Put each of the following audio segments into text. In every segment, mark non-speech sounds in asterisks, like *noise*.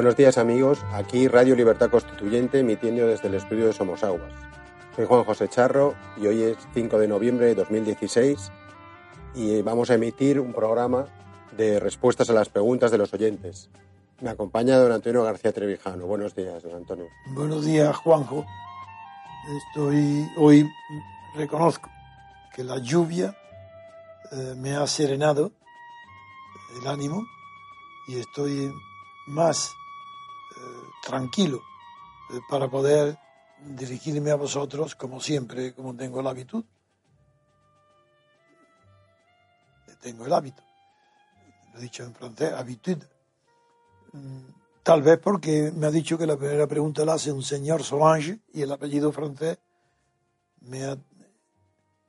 Buenos días amigos, aquí Radio Libertad Constituyente emitiendo desde el estudio de Somos Aguas. Soy Juan José Charro y hoy es 5 de noviembre de 2016 y vamos a emitir un programa de respuestas a las preguntas de los oyentes. Me acompaña don Antonio García Trevijano. Buenos días, don Antonio. Buenos días, Juanjo. Estoy hoy reconozco que la lluvia eh, me ha serenado el ánimo y estoy más tranquilo eh, para poder dirigirme a vosotros como siempre, como tengo la habitud. Tengo el hábito. Lo he dicho en francés, habitude. Mm, tal vez porque me ha dicho que la primera pregunta la hace un señor Solange y el apellido francés me ha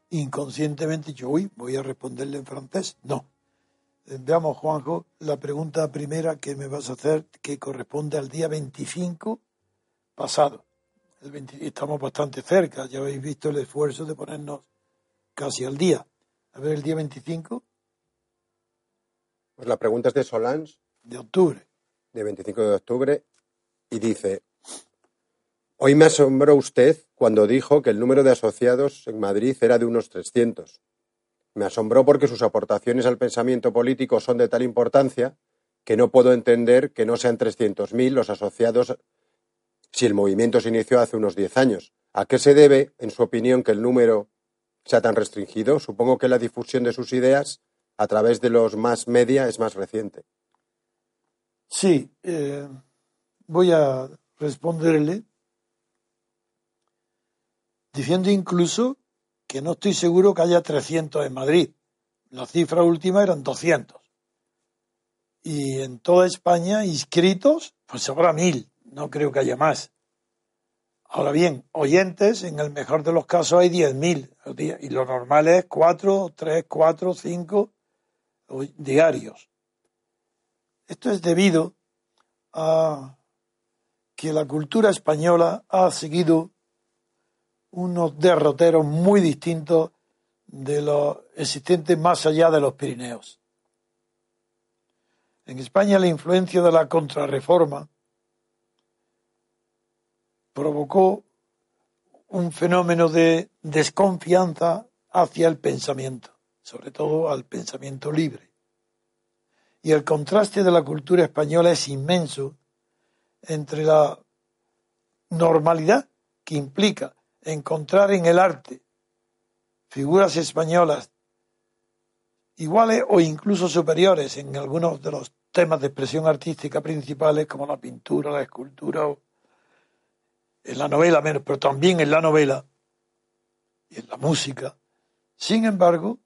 inconscientemente dicho, uy, voy a responderle en francés. No, Veamos, Juanjo, la pregunta primera que me vas a hacer, que corresponde al día 25 pasado. estamos bastante cerca, ya habéis visto el esfuerzo de ponernos casi al día. A ver, el día 25. Pues la pregunta es de Solange. De octubre. De 25 de octubre. Y dice, hoy me asombró usted cuando dijo que el número de asociados en Madrid era de unos 300. Me asombró porque sus aportaciones al pensamiento político son de tal importancia que no puedo entender que no sean 300.000 los asociados si el movimiento se inició hace unos diez años. ¿A qué se debe, en su opinión, que el número sea tan restringido? Supongo que la difusión de sus ideas a través de los más media es más reciente. Sí, eh, voy a responderle diciendo incluso que no estoy seguro que haya 300 en Madrid. La cifra última eran 200. Y en toda España inscritos, pues habrá mil, no creo que haya más. Ahora bien, oyentes, en el mejor de los casos hay 10.000 y lo normal es 4, 3, 4, 5 diarios. Esto es debido a que la cultura española ha seguido unos derroteros muy distintos de los existentes más allá de los Pirineos. En España la influencia de la contrarreforma provocó un fenómeno de desconfianza hacia el pensamiento, sobre todo al pensamiento libre. Y el contraste de la cultura española es inmenso entre la normalidad que implica encontrar en el arte figuras españolas iguales o incluso superiores en algunos de los temas de expresión artística principales como la pintura, la escultura, en la novela menos, pero también en la novela y en la música. Sin embargo,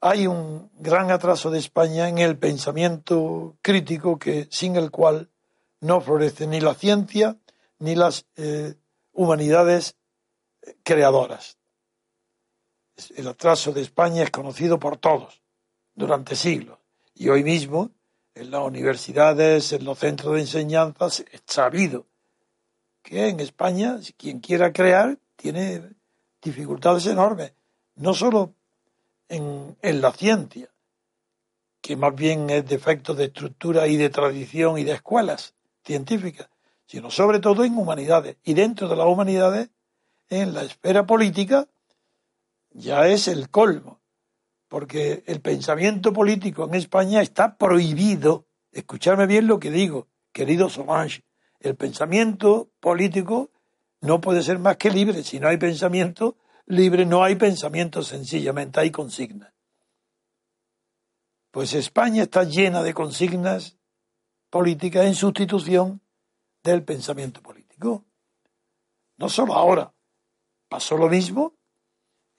hay un gran atraso de España en el pensamiento crítico que sin el cual no florece ni la ciencia ni las eh, humanidades creadoras. El atraso de España es conocido por todos durante siglos y hoy mismo en las universidades, en los centros de enseñanza, es sabido que en España quien quiera crear tiene dificultades enormes, no solo en, en la ciencia, que más bien es defecto de estructura y de tradición y de escuelas científicas, sino sobre todo en humanidades. Y dentro de las humanidades, en la esfera política, ya es el colmo, porque el pensamiento político en España está prohibido. Escucharme bien lo que digo, querido Solange. El pensamiento político no puede ser más que libre. Si no hay pensamiento libre, no hay pensamiento sencillamente, hay consignas. Pues España está llena de consignas políticas en sustitución del pensamiento político. No solo ahora, pasó lo mismo,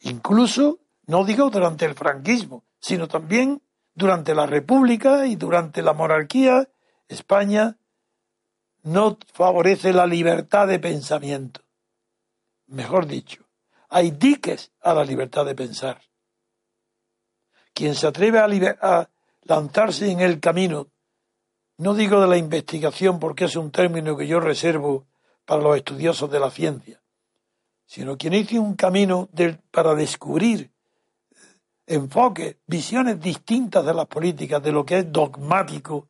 incluso, no digo durante el franquismo, sino también durante la República y durante la monarquía, España no favorece la libertad de pensamiento. Mejor dicho, hay diques a la libertad de pensar. Quien se atreve a, a lanzarse en el camino, no digo de la investigación porque es un término que yo reservo para los estudiosos de la ciencia, sino quien hizo un camino para descubrir enfoques, visiones distintas de las políticas, de lo que es dogmático,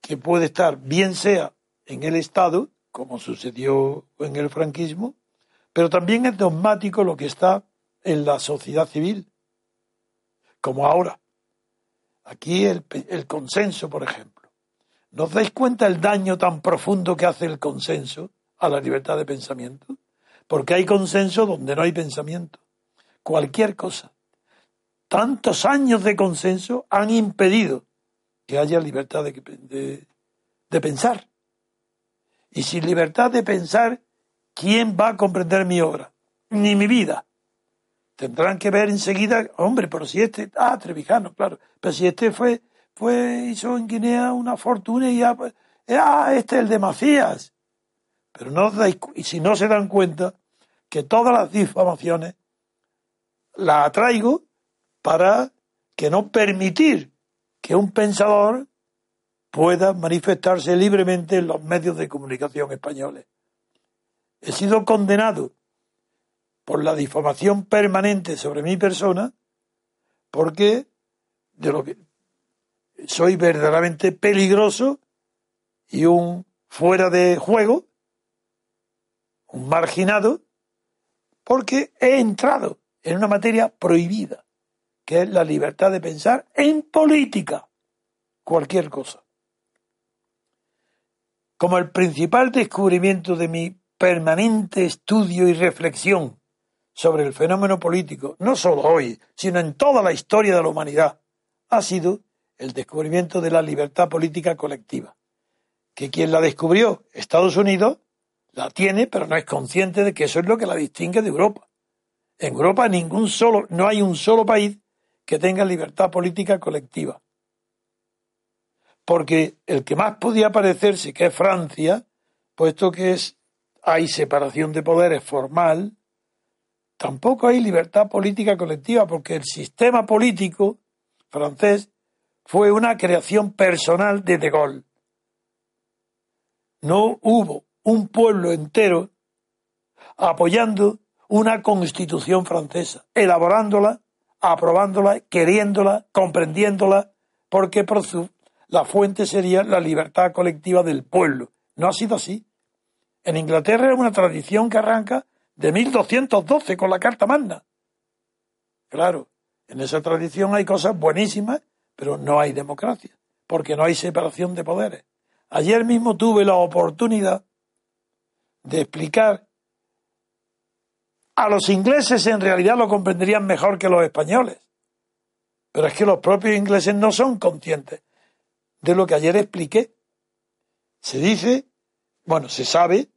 que puede estar bien sea en el Estado, como sucedió en el franquismo, pero también es dogmático lo que está en la sociedad civil, como ahora. Aquí el, consenso, por ejemplo. ¿No os dais cuenta el daño tan profundo que hace el consenso? a la libertad de pensamiento, porque hay consenso donde no hay pensamiento. Cualquier cosa. Tantos años de consenso han impedido que haya libertad de, pensar. Y sin libertad de pensar, ¿quién va a comprender mi obra? Ni mi vida. Tendrán que ver enseguida, hombre, pero si este, ah, Trevijano, claro, pero si este fue, fue, hizo en Guinea una fortuna y ya, ah, este es el de Macías. Pero no y si no se dan cuenta que todas las difamaciones las atraigo para que no permitir que un pensador pueda manifestarse libremente en los medios de comunicación españoles. He sido condenado por la difamación permanente sobre mi persona porque de lo que soy verdaderamente peligroso y un fuera de juego un marginado, porque he entrado en una materia prohibida, que es la libertad de pensar en política, cualquier cosa. Como el principal descubrimiento de mi permanente estudio y reflexión sobre el fenómeno político, no solo hoy, sino en toda la historia de la humanidad, ha sido el descubrimiento de la libertad política colectiva, que quien la descubrió, Estados Unidos, la tiene, pero no es consciente de que eso es lo que la distingue de Europa. En Europa ningún solo, no hay un solo país que tenga libertad política colectiva. Porque el que más podía parecerse que es Francia, puesto que es, hay separación de poderes formal, tampoco hay libertad política colectiva, porque el sistema político francés fue una creación personal de De Gaulle. No hubo un pueblo entero apoyando una constitución francesa, elaborándola, aprobándola, queriéndola, comprendiéndola, porque por su, la fuente sería la libertad colectiva del pueblo. No ha sido así. En Inglaterra es una tradición que arranca de 1212 con la Carta Magna. Claro, en esa tradición hay cosas buenísimas, pero no hay democracia, porque no hay separación de poderes. Ayer mismo tuve la oportunidad de explicar a los ingleses en realidad lo comprenderían mejor que los españoles. Pero es que los propios ingleses no son conscientes de lo que ayer expliqué. Se dice, bueno, se sabe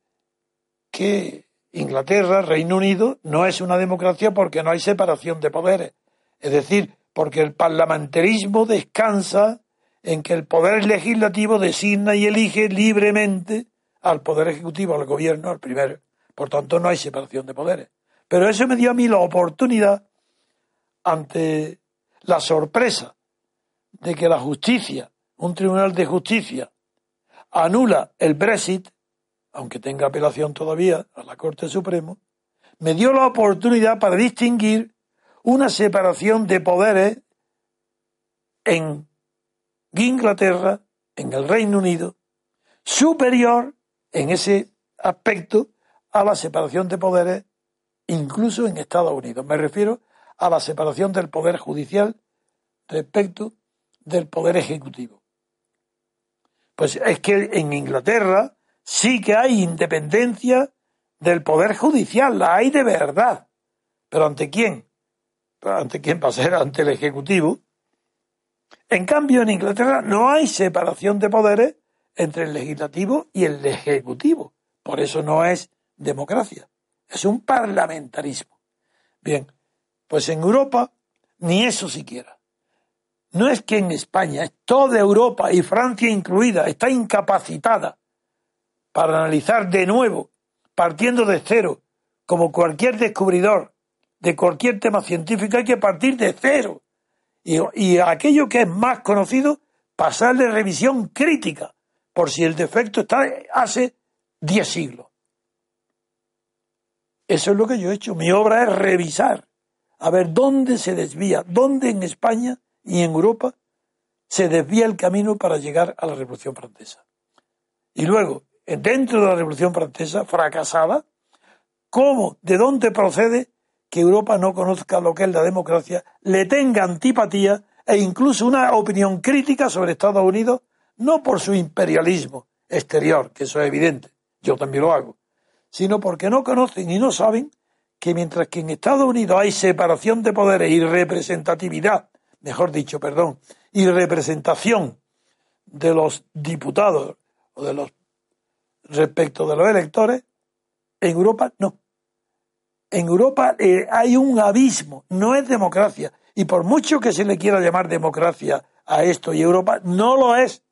que Inglaterra, Reino Unido, no es una democracia porque no hay separación de poderes. Es decir, porque el parlamentarismo descansa en que el poder legislativo designa y elige libremente al Poder Ejecutivo, al Gobierno, al primero. Por tanto, no hay separación de poderes. Pero eso me dio a mí la oportunidad, ante la sorpresa de que la justicia, un tribunal de justicia, anula el Brexit, aunque tenga apelación todavía a la Corte Suprema, me dio la oportunidad para distinguir una separación de poderes en Inglaterra, en el Reino Unido, superior en ese aspecto a la separación de poderes incluso en Estados Unidos. Me refiero a la separación del poder judicial respecto del poder ejecutivo. Pues es que en Inglaterra sí que hay independencia del poder judicial, la hay de verdad. ¿Pero ante quién? ¿Ante quién va a ser? Ante el Ejecutivo. En cambio, en Inglaterra no hay separación de poderes entre el legislativo y el ejecutivo. Por eso no es democracia, es un parlamentarismo. Bien, pues en Europa ni eso siquiera. No es que en España, es toda Europa y Francia incluida, está incapacitada para analizar de nuevo, partiendo de cero, como cualquier descubridor de cualquier tema científico, hay que partir de cero. Y, aquello que es más conocido, pasarle revisión crítica, por si el defecto está hace diez siglos. Eso es lo que yo he hecho. Mi obra es revisar, a ver dónde se desvía, dónde en España y en Europa se desvía el camino para llegar a la Revolución Francesa. Y luego, dentro de la Revolución Francesa, fracasada, ¿cómo, de dónde procede que Europa no conozca lo que es la democracia, le tenga antipatía e incluso una opinión crítica sobre Estados Unidos, no por su imperialismo exterior, que eso es evidente, yo también lo hago, sino porque no conocen y no saben que mientras que en Estados Unidos hay separación de poderes y representatividad, mejor dicho, perdón, y representación de los diputados o de los respecto de los electores, en Europa no. En Europa eh, hay un abismo, no es democracia. Y por mucho que se le quiera llamar democracia a esto y Europa, no lo es.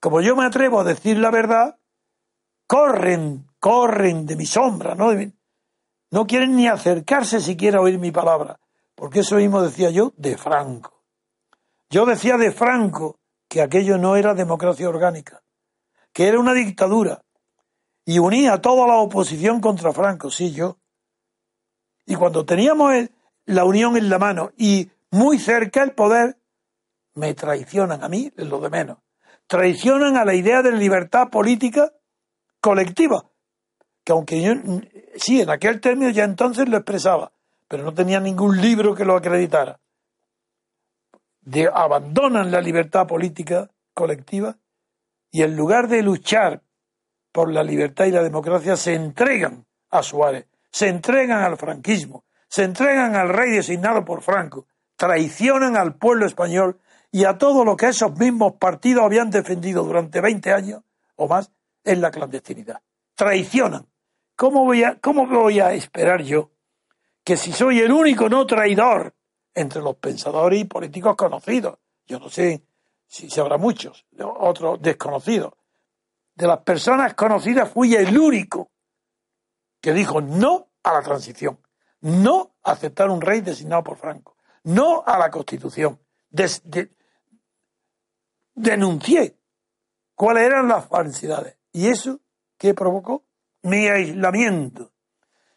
Como yo me atrevo a decir la verdad, corren corren de mi sombra, ¿no? No quieren ni acercarse siquiera a oír mi palabra, porque eso mismo decía yo de Franco. Yo decía de Franco que aquello no era democracia orgánica, que era una dictadura, y unía toda la oposición contra Franco, sí, yo. Y cuando teníamos la unión en la mano y muy cerca el poder, me traicionan a mí, lo de menos. Traicionan a la idea de libertad política colectiva, que aunque yo, sí, en aquel término ya entonces lo expresaba, pero no tenía ningún libro que lo acreditara. De, abandonan la libertad política colectiva y en lugar de luchar por la libertad y la democracia se entregan a Suárez, se entregan al franquismo, se entregan al rey designado por Franco, traicionan al pueblo español y a todo lo que esos mismos partidos habían defendido durante 20 años o más en la clandestinidad. Traicionan ¿Cómo voy, a, ¿Cómo voy a esperar yo que si soy el único no traidor entre los pensadores y políticos conocidos, yo no sé si se habrá muchos, otros desconocidos, de las personas conocidas fui el único que dijo no a la transición, no a aceptar un rey designado por Franco, no a la constitución. denuncié cuáles eran las falsidades. ¿Y eso qué provocó? mi aislamiento,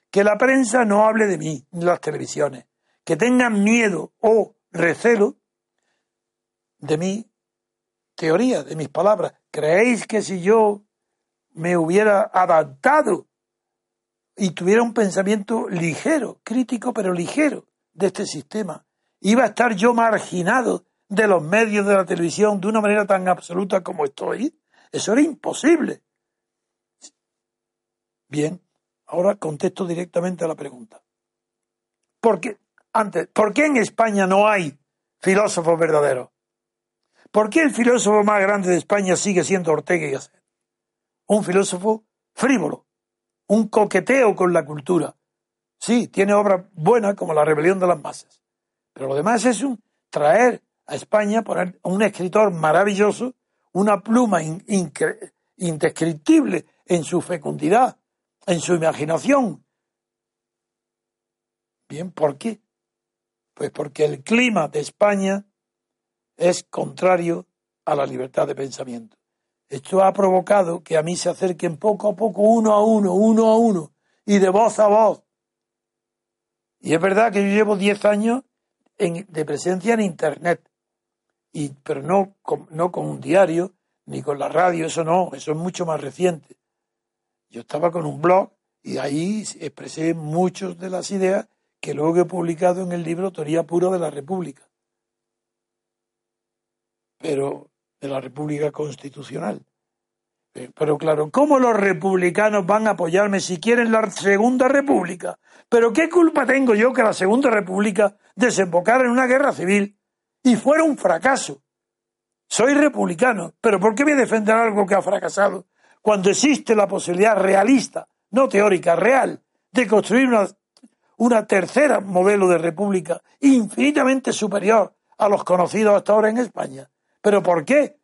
que la prensa no hable de mí, ni las televisiones, que tengan miedo o recelo de mi teoría, de mis palabras. ¿Creéis que si yo me hubiera adaptado y tuviera un pensamiento ligero, crítico pero ligero de este sistema, iba a estar yo marginado de los medios de la televisión de una manera tan absoluta como estoy? Eso era imposible. Bien, ahora contesto directamente a la pregunta. ¿Por qué, antes, ¿por qué en España no hay filósofos verdaderos? ¿Por qué el filósofo más grande de España sigue siendo Ortega y Gasset? Un filósofo frívolo, un coqueteo con la cultura. Sí, tiene obras buenas como La rebelión de las masas, pero lo demás es un traer a España, poner un escritor maravilloso, una pluma indescriptible en su fecundidad, en su imaginación. Bien, ¿por qué? Pues porque el clima de España es contrario a la libertad de pensamiento. Esto ha provocado que a mí se acerquen poco a poco, uno a uno, uno a uno, y de voz a voz, Y es verdad que yo llevo 10 años de presencia en Internet, y, pero no no con un diario, ni con la radio, eso no, eso es mucho más reciente. Yo estaba con un blog y ahí expresé muchas de las ideas que luego he publicado en el libro Teoría Pura de la República. Pero de la República Constitucional. Eh, pero claro, ¿cómo los republicanos van a apoyarme si quieren la Segunda República? Pero ¿qué culpa tengo yo que la Segunda República desembocara en una guerra civil y fuera un fracaso? Soy republicano, pero ¿por qué voy a defender algo que ha fracasado cuando existe la posibilidad realista, no teórica, real, de construir una, una tercera modelo de república infinitamente superior a los conocidos hasta ahora en España? ¿Pero por qué?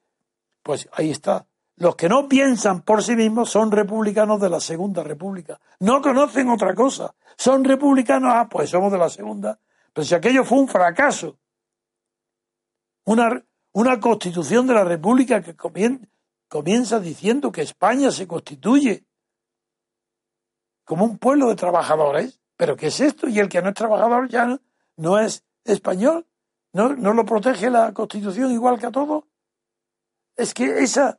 Pues ahí está. Los que no piensan por sí mismos son republicanos de la Segunda República. No conocen otra cosa. Son republicanos, ah, pues somos de la Segunda. Pero si aquello fue un fracaso. Una, una constitución de la República que comienza diciendo que España se constituye como un pueblo de trabajadores. ¿Pero qué es esto? Y el que no es trabajador ya no, es español. ¿No, ¿No lo protege la Constitución igual que a todos? Es que ese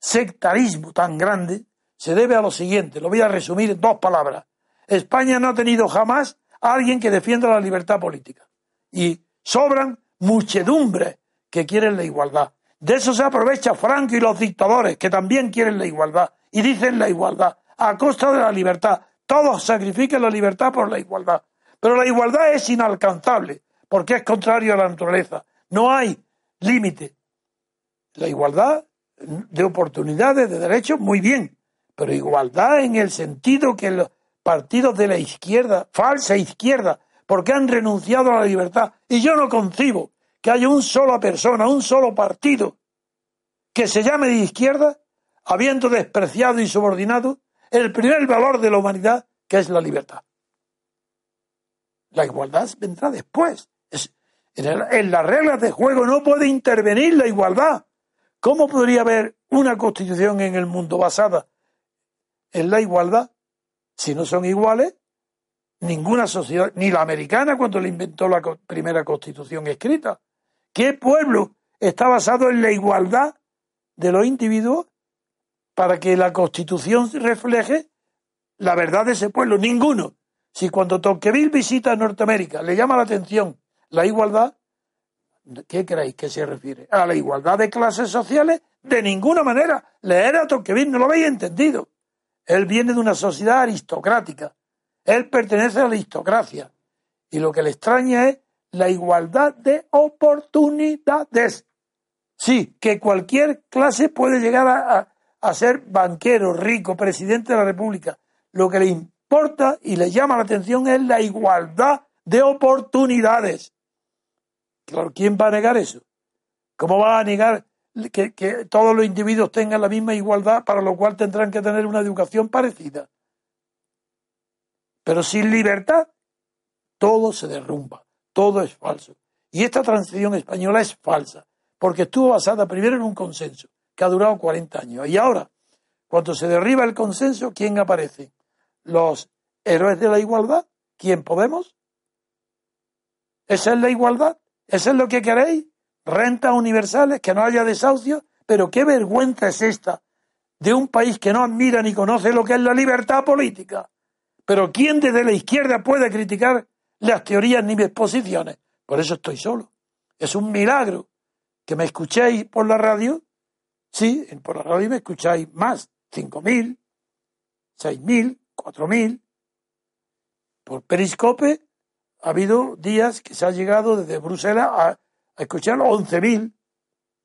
sectarismo tan grande se debe a lo siguiente. Lo voy a resumir en dos palabras. España no ha tenido jamás a alguien que defienda la libertad política. Y sobran muchedumbres que quieren la igualdad. De eso se aprovecha Franco y los dictadores, que también quieren la igualdad, y dicen la igualdad, a costa de la libertad. Todos sacrifican la libertad por la igualdad. Pero la igualdad es inalcanzable, porque es contrario a la naturaleza. No hay límite. La igualdad de oportunidades, de derechos, muy bien, pero igualdad en el sentido que los partidos de la izquierda, falsa izquierda, porque han renunciado a la libertad. Y yo no concibo que haya un solo persona, un solo partido que se llame de izquierda, habiendo despreciado y subordinado el primer valor de la humanidad, que es la libertad. La igualdad vendrá después. En, las reglas de juego no puede intervenir la igualdad. ¿Cómo podría haber una constitución en el mundo basada en la igualdad si no son iguales? Ninguna sociedad, ni la americana cuando le inventó la primera constitución escrita, ¿Qué pueblo está basado en la igualdad de los individuos para que la Constitución refleje la verdad de ese pueblo? Ninguno. Si cuando Tocqueville visita Norteamérica le llama la atención la igualdad, ¿qué creéis que se refiere? ¿A la igualdad de clases sociales? De ninguna manera. Leer a Tocqueville no lo habéis entendido. Él viene de una sociedad aristocrática. Él pertenece a la aristocracia. Y lo que le extraña es la igualdad de oportunidades. Sí, que cualquier clase puede llegar a, ser banquero, rico, presidente de la República. Lo que le importa y le llama la atención es la igualdad de oportunidades. Claro, ¿quién va a negar eso? ¿Cómo va a negar que, todos los individuos tengan la misma igualdad, para lo cual tendrán que tener una educación parecida? Pero sin libertad, todo se derrumba. Todo es falso. Y esta transición española es falsa, porque estuvo basada primero en un consenso, que ha durado 40 años. Y ahora, cuando se derriba el consenso, ¿quién aparece? Los héroes de la igualdad. ¿Quién podemos? ¿Esa es la igualdad? ¿Eso es lo que queréis? Rentas universales, que no haya desahucio. Pero qué vergüenza es esta de un país que no admira ni conoce lo que es la libertad política. Pero ¿quién desde la izquierda puede criticar las teorías ni mis posiciones. Por eso estoy solo. Es un milagro que me escuchéis por la radio. Sí, por la radio me escucháis más, cinco mil, seis mil, cuatro mil. Por Periscope ha habido días que se ha llegado desde Bruselas a, escuchar once mil.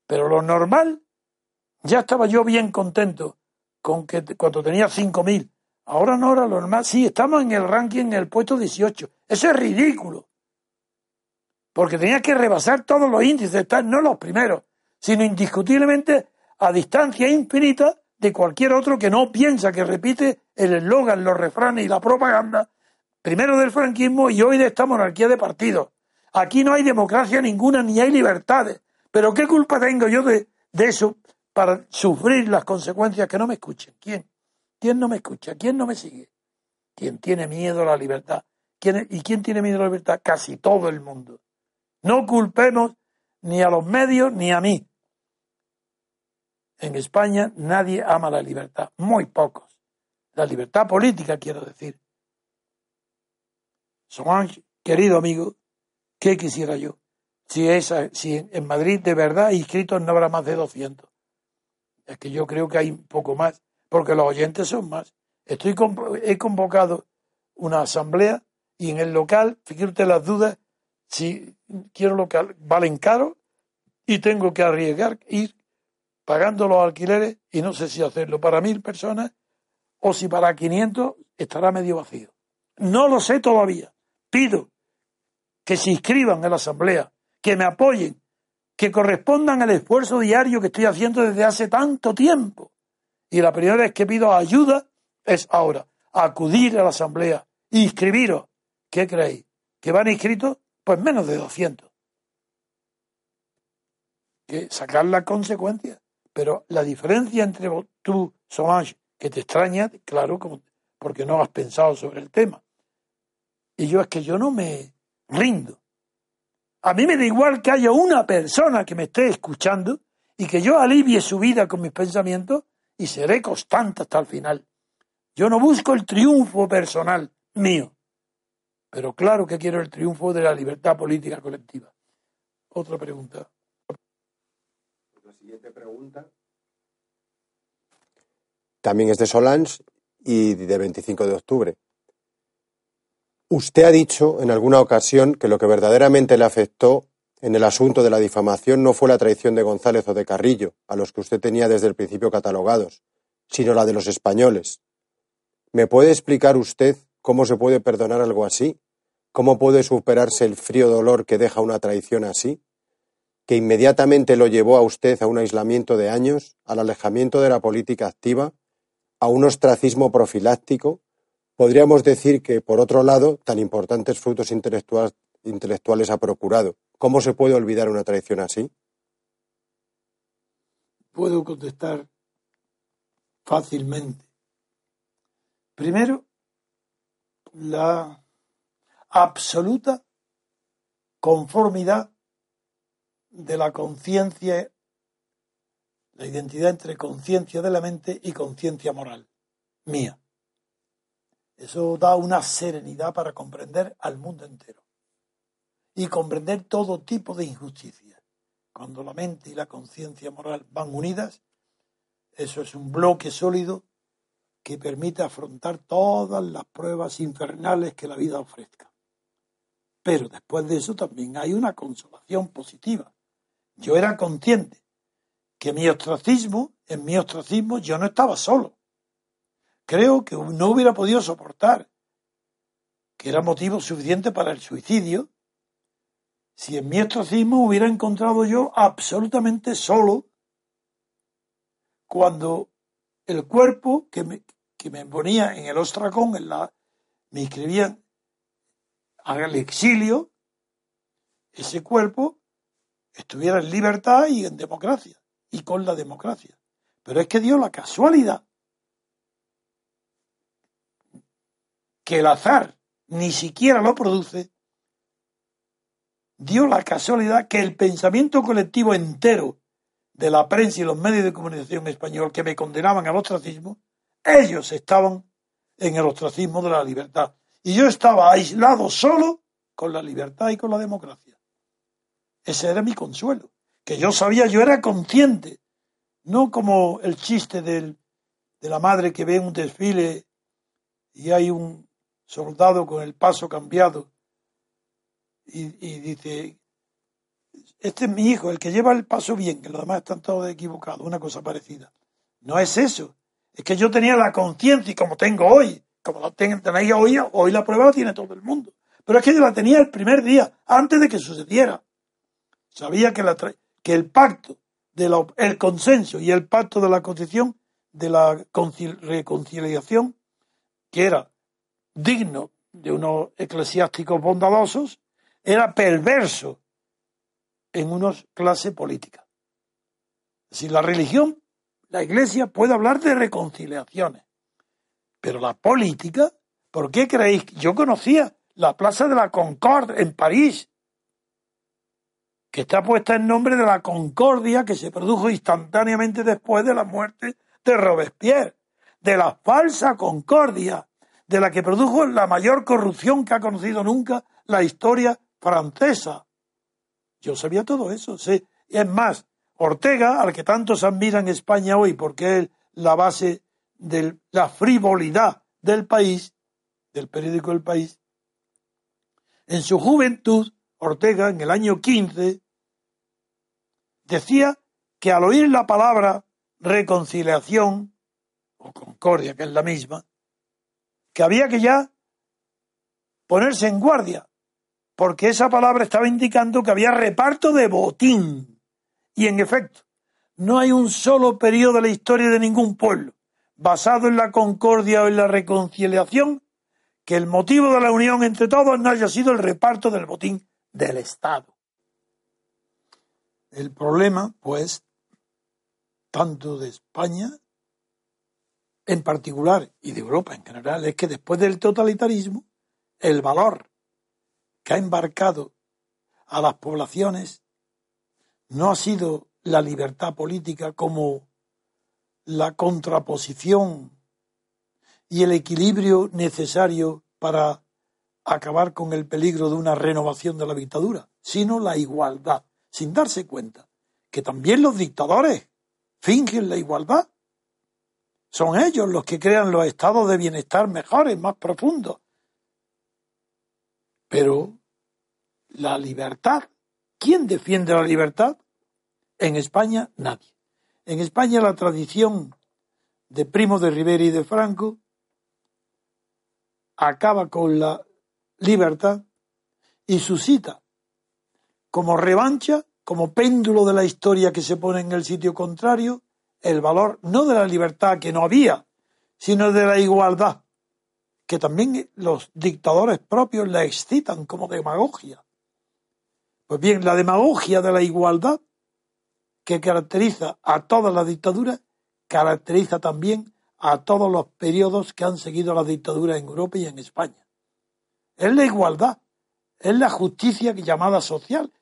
Pero lo normal, ya estaba yo bien contento con que cuando tenía cinco mil Ahora no era lo normal. Sí, estamos en el ranking en el puesto 18. Eso es ridículo. Porque tenía que rebasar todos los índices, no los primeros, sino indiscutiblemente a distancia infinita de cualquier otro que no piensa que repite el eslogan, los refranes y la propaganda, primero del franquismo y hoy de esta monarquía de partidos. Aquí no hay democracia ninguna ni hay libertades. Pero ¿qué culpa tengo yo de, eso para sufrir las consecuencias que no me escuchen? ¿Quién? ¿Quién no me escucha? ¿Quién no me sigue? ¿Quién tiene miedo a la libertad? ¿Y quién tiene miedo a la libertad? Casi todo el mundo. No culpemos ni a los medios ni a mí. En España nadie ama la libertad, muy pocos. La libertad política, quiero decir. Solange, querido amigo, ¿qué quisiera yo? Si, esa, si en Madrid de verdad inscritos no habrá más de 200. Es que yo creo que hay un poco más, porque los oyentes son más. Estoy he convocado una asamblea y en el local, fíjate las dudas, si quiero local, valen caro y tengo que arriesgar ir pagando los alquileres y no sé si hacerlo para mil personas o si para 500 estará medio vacío. No lo sé todavía. Pido que se inscriban en la asamblea, que me apoyen, que correspondan al esfuerzo diario que estoy haciendo desde hace tanto tiempo. Y la primera vez que pido ayuda es ahora, acudir a la asamblea, inscribiros. ¿Qué creéis? ¿Que van inscritos? Pues menos de 200. Que sacar las consecuencias. Pero la diferencia entre tú, Solange, que te extraña, claro, porque no has pensado sobre el tema. Y yo es que yo no me rindo. A mí me da igual que haya una persona que me esté escuchando y que yo alivie su vida con mis pensamientos y seré constante hasta el final. Yo no busco el triunfo personal mío, pero claro que quiero el triunfo de la libertad política colectiva. Otra pregunta. La siguiente pregunta también es de Solange y de 25 de octubre. Usted ha dicho en alguna ocasión que lo que verdaderamente le afectó en el asunto de la difamación no fue la traición de González o de Carrillo, a los que usted tenía desde el principio catalogados, sino la de los españoles. ¿Me puede explicar usted cómo se puede perdonar algo así? ¿Cómo puede superarse el frío dolor que deja una traición así? que inmediatamente lo llevó a usted a un aislamiento de años, al alejamiento de la política activa, a un ostracismo profiláctico, podríamos decir que, por otro lado, tan importantes frutos intelectuales, ha procurado. ¿Cómo se puede olvidar una traición así? Puedo contestar fácilmente. Primero, la absoluta conformidad de la conciencia, la identidad entre conciencia de la mente y conciencia moral mía. Eso da una serenidad para comprender al mundo entero y comprender todo tipo de injusticia. Cuando la mente y la conciencia moral van unidas, eso es un bloque sólido que permite afrontar todas las pruebas infernales que la vida ofrezca. Pero después de eso también hay una consolación positiva, yo era consciente que mi ostracismo, en mi ostracismo yo no estaba solo. Creo que no hubiera podido soportar, que era motivo suficiente para el suicidio, si en mi ostracismo hubiera encontrado yo absolutamente solo cuando el cuerpo que me, que me ponía en el ostracón, en la, me inscribían al exilio, ese cuerpo estuviera en libertad y en democracia, y con la democracia. Pero es que dio la casualidad que el azar ni siquiera lo produce, dio la casualidad que el pensamiento colectivo entero de la prensa y los medios de comunicación español que me condenaban al ostracismo, ellos estaban en el ostracismo de la libertad. Y yo estaba aislado solo con la libertad y con la democracia. Ese era mi consuelo, que yo sabía, yo era consciente, no como el chiste del, de la madre que ve un desfile y hay un soldado con el paso cambiado y, dice, este es mi hijo, el que lleva el paso bien, que los demás están todos equivocados, una cosa parecida. No es eso, es que yo tenía la conciencia y como tengo hoy, como la tenéis hoy, hoy la prueba la tiene todo el mundo. Pero es que yo la tenía el primer día, antes de que sucediera. Sabía que, la, que el pacto, de el consenso y el pacto de la Constitución, de la reconciliación, que era digno de unos eclesiásticos bondadosos, era perverso en unos clase política. Si la religión, la iglesia puede hablar de reconciliaciones, pero la política, ¿por qué creéis? Yo conocía la Plaza de la Concorde en París, que está puesta en nombre de la concordia que se produjo instantáneamente después de la muerte de Robespierre, de la falsa concordia, de la que produjo la mayor corrupción que ha conocido nunca la historia francesa. Yo sabía todo eso, sí. Y es más, Ortega, al que tanto se admira en España hoy porque es la base de la frivolidad del país, del periódico El País, en su juventud, Ortega, en el año 15, decía que al oír la palabra reconciliación o concordia, que es la misma, que había que ya ponerse en guardia, porque esa palabra estaba indicando que había reparto de botín. Y en efecto, no hay un solo periodo de la historia de ningún pueblo basado en la concordia o en la reconciliación que el motivo de la unión entre todos no haya sido el reparto del botín del Estado. El problema, pues, tanto de España en particular y de Europa en general, es que después del totalitarismo, el valor que ha embarcado a las poblaciones no ha sido la libertad política como la contraposición y el equilibrio necesario para acabar con el peligro de una renovación de la dictadura, sino la igualdad, sin darse cuenta que también los dictadores fingen la igualdad son ellos los que crean los estados de bienestar mejores, más profundos. Pero la libertad, ¿quién defiende la libertad? En España nadie. En España la tradición de Primo de Rivera y de Franco acaba con la libertad y suscita como revancha, como péndulo de la historia que se pone en el sitio contrario, el valor no de la libertad que no había, sino de la igualdad, que también los dictadores propios la excitan como demagogia. Pues bien, la demagogia de la igualdad que caracteriza a todas las dictaduras, caracteriza también a todos los periodos que han seguido la dictadura en Europa y en España. Es la igualdad, es la justicia llamada social,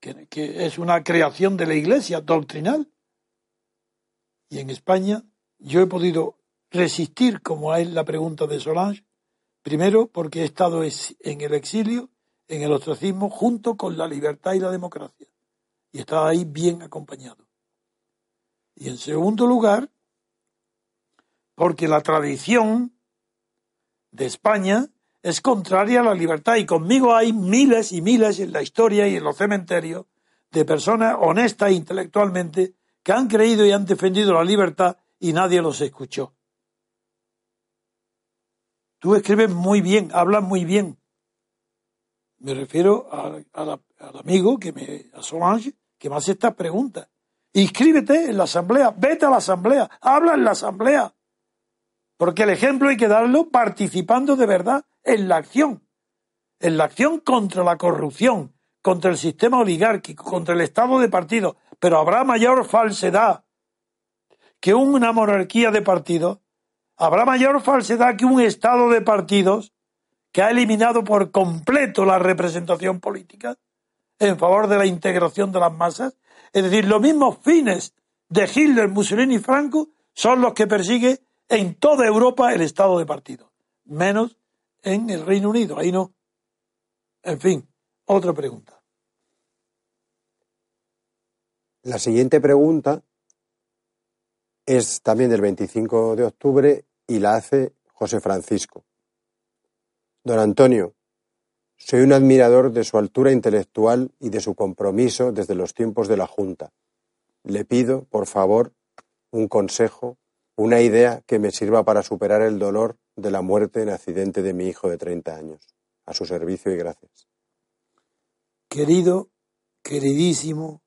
que, que es una creación de la Iglesia doctrinal, y en España yo he podido resistir, como es la pregunta de Solange, primero porque he estado en el exilio, en el ostracismo, junto con la libertad y la democracia. Y estaba ahí bien acompañado. Y en segundo lugar, porque la tradición de España es contraria a la libertad y conmigo hay miles y miles en la historia y en los cementerios de personas honestas intelectualmente que han creído y han defendido la libertad y nadie los escuchó. Tú escribes muy bien, hablas muy bien. Me refiero al amigo que me, a Solange, que me hace esta pregunta. Inscríbete en la asamblea, vete a la asamblea, habla en la asamblea. Porque el ejemplo hay que darlo participando de verdad en la acción. En la acción contra la corrupción, contra el sistema oligárquico, contra el estado de partido, pero habrá mayor falsedad que una monarquía de partidos, habrá mayor falsedad que un estado de partidos que ha eliminado por completo la representación política en favor de la integración de las masas. Es decir, los mismos fines de Hitler, Mussolini y Franco son los que persigue en toda Europa el estado de partidos, menos en el Reino Unido, ahí no. En fin, otra pregunta. La siguiente pregunta es también del 25 de octubre y la hace José Francisco. Don Antonio, soy un admirador de su altura intelectual y de su compromiso desde los tiempos de la Junta. Le pido, por favor, un consejo, una idea que me sirva para superar el dolor de la muerte en accidente de mi hijo de 30 años. A su servicio y gracias. Querido, queridísimo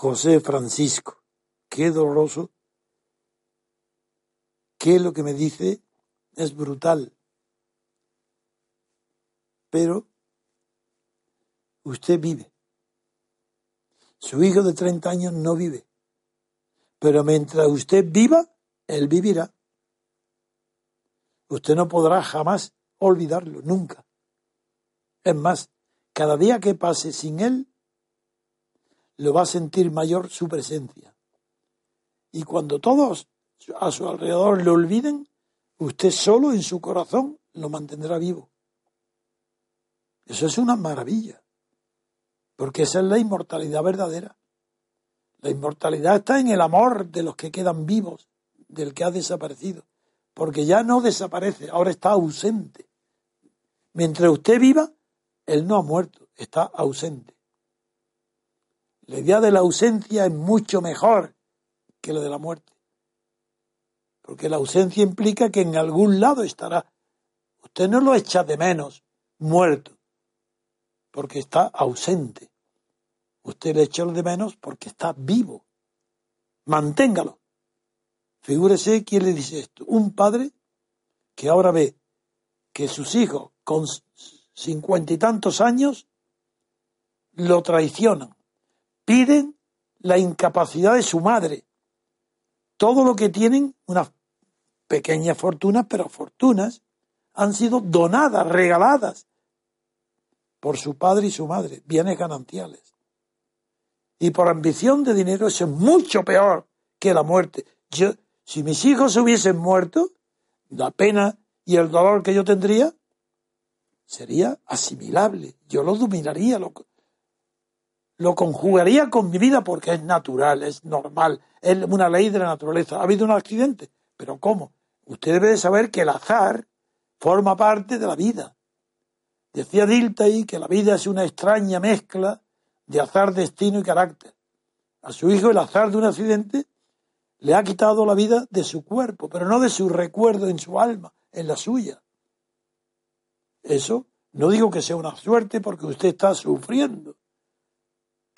José Francisco, qué doloroso, qué lo que me dice es brutal. Pero usted vive. Su hijo de 30 años no vive. Pero mientras usted viva, él vivirá. Usted no podrá jamás olvidarlo, nunca. Es más, cada día que pase sin él, lo va a sentir mayor su presencia. Y cuando todos a su alrededor lo olviden, usted solo en su corazón lo mantendrá vivo. Eso es una maravilla, porque esa es la inmortalidad verdadera. La inmortalidad está en el amor de los que quedan vivos, del que ha desaparecido, porque ya no desaparece, ahora está ausente. Mientras usted viva, él no ha muerto, está ausente. La idea de la ausencia es mucho mejor que la de la muerte, porque la ausencia implica que en algún lado estará. Usted no lo echa de menos muerto, porque está ausente. Usted le echa de menos porque está vivo. Manténgalo. Figúrese quién le dice esto. Un padre que ahora ve que sus hijos con cincuenta y tantos años lo traicionan. Piden la incapacidad de su madre. Todo lo que tienen, unas pequeñas fortunas, pero fortunas, han sido donadas, regaladas por su padre y su madre, bienes gananciales. Y por ambición de dinero eso es mucho peor que la muerte. Yo, si mis hijos hubiesen muerto, la pena y el dolor que yo tendría sería asimilable. Yo lo dominaría, lo, lo conjugaría con mi vida porque es natural, es normal, es una ley de la naturaleza. Ha habido un accidente, pero ¿cómo? Usted debe de saber que el azar forma parte de la vida. Decía Dilthey que la vida es una extraña mezcla de azar, destino y carácter. A su hijo el azar de un accidente le ha quitado la vida de su cuerpo, pero no de su recuerdo en su alma, en la suya. Eso no digo que sea una suerte porque usted está sufriendo,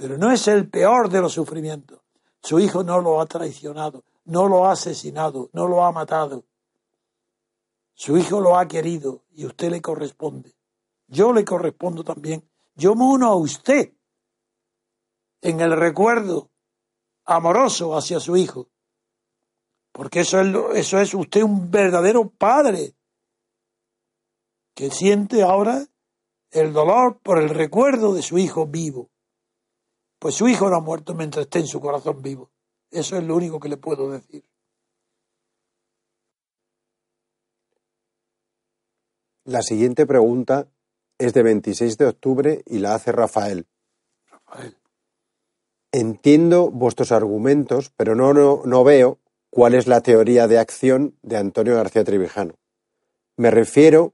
pero no es el peor de los sufrimientos. Su hijo no lo ha traicionado, no lo ha asesinado, no lo ha matado. Su hijo lo ha querido y usted le corresponde. Yo le correspondo también. Yo me uno a usted en el recuerdo amoroso hacia su hijo. Porque eso es, eso es usted un verdadero padre que siente ahora el dolor por el recuerdo de su hijo vivo. Pues su hijo no ha muerto mientras esté en su corazón vivo. Eso es lo único que le puedo decir. La siguiente pregunta es de 26 de octubre y la hace Rafael. Rafael. Entiendo vuestros argumentos, pero no, no, no veo cuál es la teoría de acción de Antonio García Trevijano. Me refiero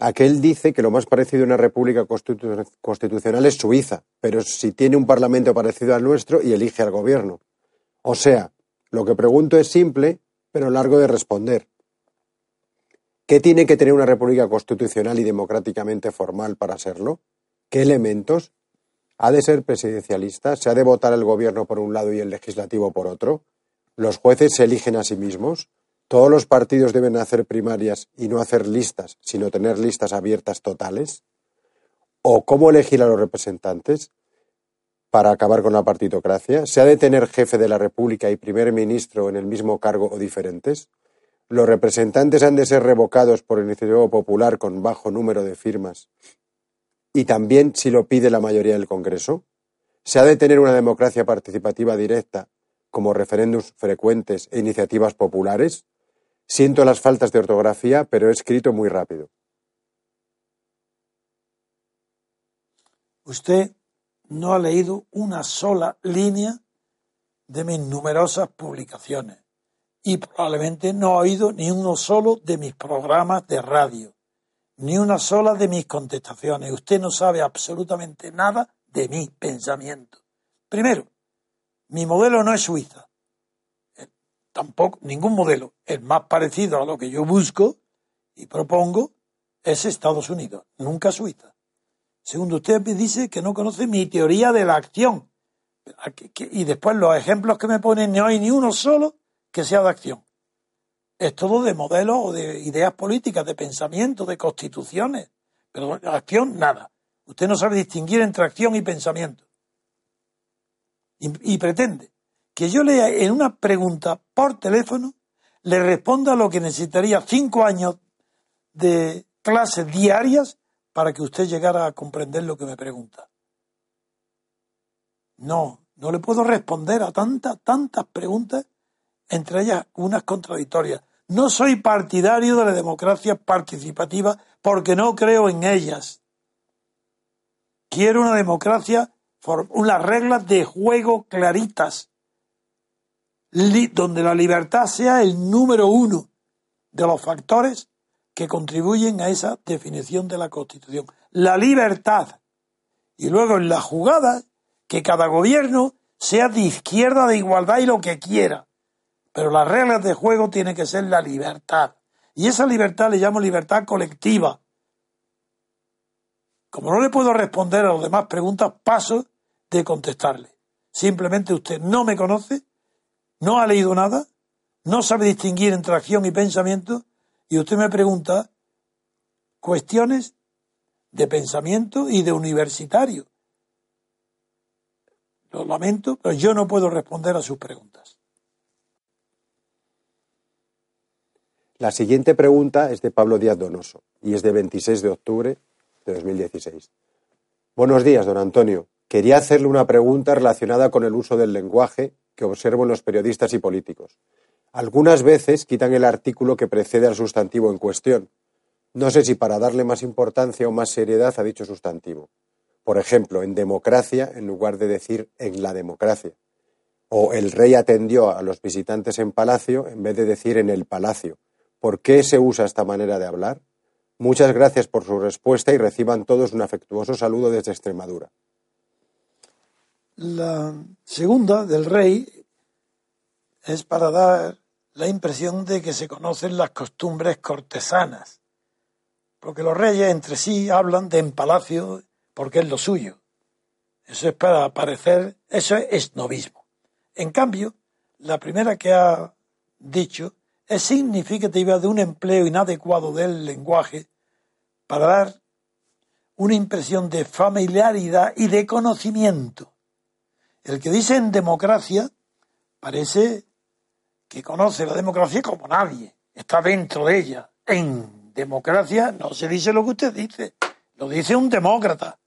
a que él dice que lo más parecido a una república constitucional es Suiza, pero si tiene un parlamento parecido al nuestro y elige al gobierno. O sea, lo que pregunto es simple, pero largo de responder. ¿Qué tiene que tener una república constitucional y democráticamente formal para serlo? ¿Qué elementos? ¿Ha de ser presidencialista? ¿Se ha de votar el gobierno por un lado y el legislativo por otro? ¿Los jueces se eligen a sí mismos? ¿Todos los partidos deben hacer primarias y no hacer listas, sino tener listas abiertas totales? ¿O cómo elegir a los representantes para acabar con la partitocracia? ¿Se ha de tener jefe de la República y primer ministro en el mismo cargo o diferentes? ¿Los representantes han de ser revocados por iniciativa popular con bajo número de firmas y también si lo pide la mayoría del Congreso? ¿Se ha de tener una democracia participativa directa, como referéndums frecuentes e iniciativas populares? Siento las faltas de ortografía, pero he escrito muy rápido. Usted no ha leído una sola línea de mis numerosas publicaciones y probablemente no ha oído ni uno solo de mis programas de radio ni una sola de mis contestaciones. Usted no sabe absolutamente nada de mi pensamiento. Primero, mi modelo no es Suiza. Tampoco, ningún modelo. El más parecido a lo que yo busco y propongo es Estados Unidos, nunca Suiza. Segundo, usted me dice que no conoce mi teoría de la acción. Y después los ejemplos que me ponen, no hay ni uno solo que sea de acción es todo de modelos o de ideas políticas, de pensamiento, de constituciones. Pero acción, nada. Usted no sabe distinguir entre acción y pensamiento. Y, pretende que yo lea en una pregunta por teléfono, le responda lo que necesitaría cinco años de clases diarias para que usted llegara a comprender lo que me pregunta. No, no le puedo responder a tantas, tantas preguntas, entre ellas unas contradictorias. No soy partidario de la democracia participativa porque no creo en ellas. Quiero una democracia, unas reglas de juego claritas, donde la libertad sea el número uno de los factores que contribuyen a esa definición de la Constitución. La libertad. Y luego en la jugada, que cada gobierno sea de izquierda, de igualdad y lo que quiera. Pero las reglas de juego tienen que ser la libertad. Y esa libertad le llamo libertad colectiva. Como no le puedo responder a las demás preguntas, paso de contestarle. Simplemente usted no me conoce, no ha leído nada, no sabe distinguir entre acción y pensamiento, y usted me pregunta cuestiones de pensamiento y de universitario. Lo lamento, pero yo no puedo responder a sus preguntas. La siguiente pregunta es de Pablo Díaz Donoso y es de 26 de octubre de 2016. Buenos días, don Antonio. Quería hacerle una pregunta relacionada con el uso del lenguaje que observo en los periodistas y políticos. Algunas veces quitan el artículo que precede al sustantivo en cuestión. No sé si para darle más importancia o más seriedad a dicho sustantivo. Por ejemplo, en democracia en lugar de decir en la democracia. O el rey atendió a los visitantes en palacio en vez de decir en el palacio ¿Por qué se usa esta manera de hablar? Muchas gracias por su respuesta y reciban todos un afectuoso saludo desde Extremadura. La segunda del rey es para dar la impresión de que se conocen las costumbres cortesanas, porque los reyes entre sí hablan de en palacio porque es lo suyo. Eso es para parecer, eso es novismo. En cambio, la primera que ha dicho es significativa de un empleo inadecuado del lenguaje para dar una impresión de familiaridad y de conocimiento. El que dice en democracia parece que conoce la democracia como nadie, está dentro de ella. En democracia no se dice lo que usted dice, lo dice un demócrata.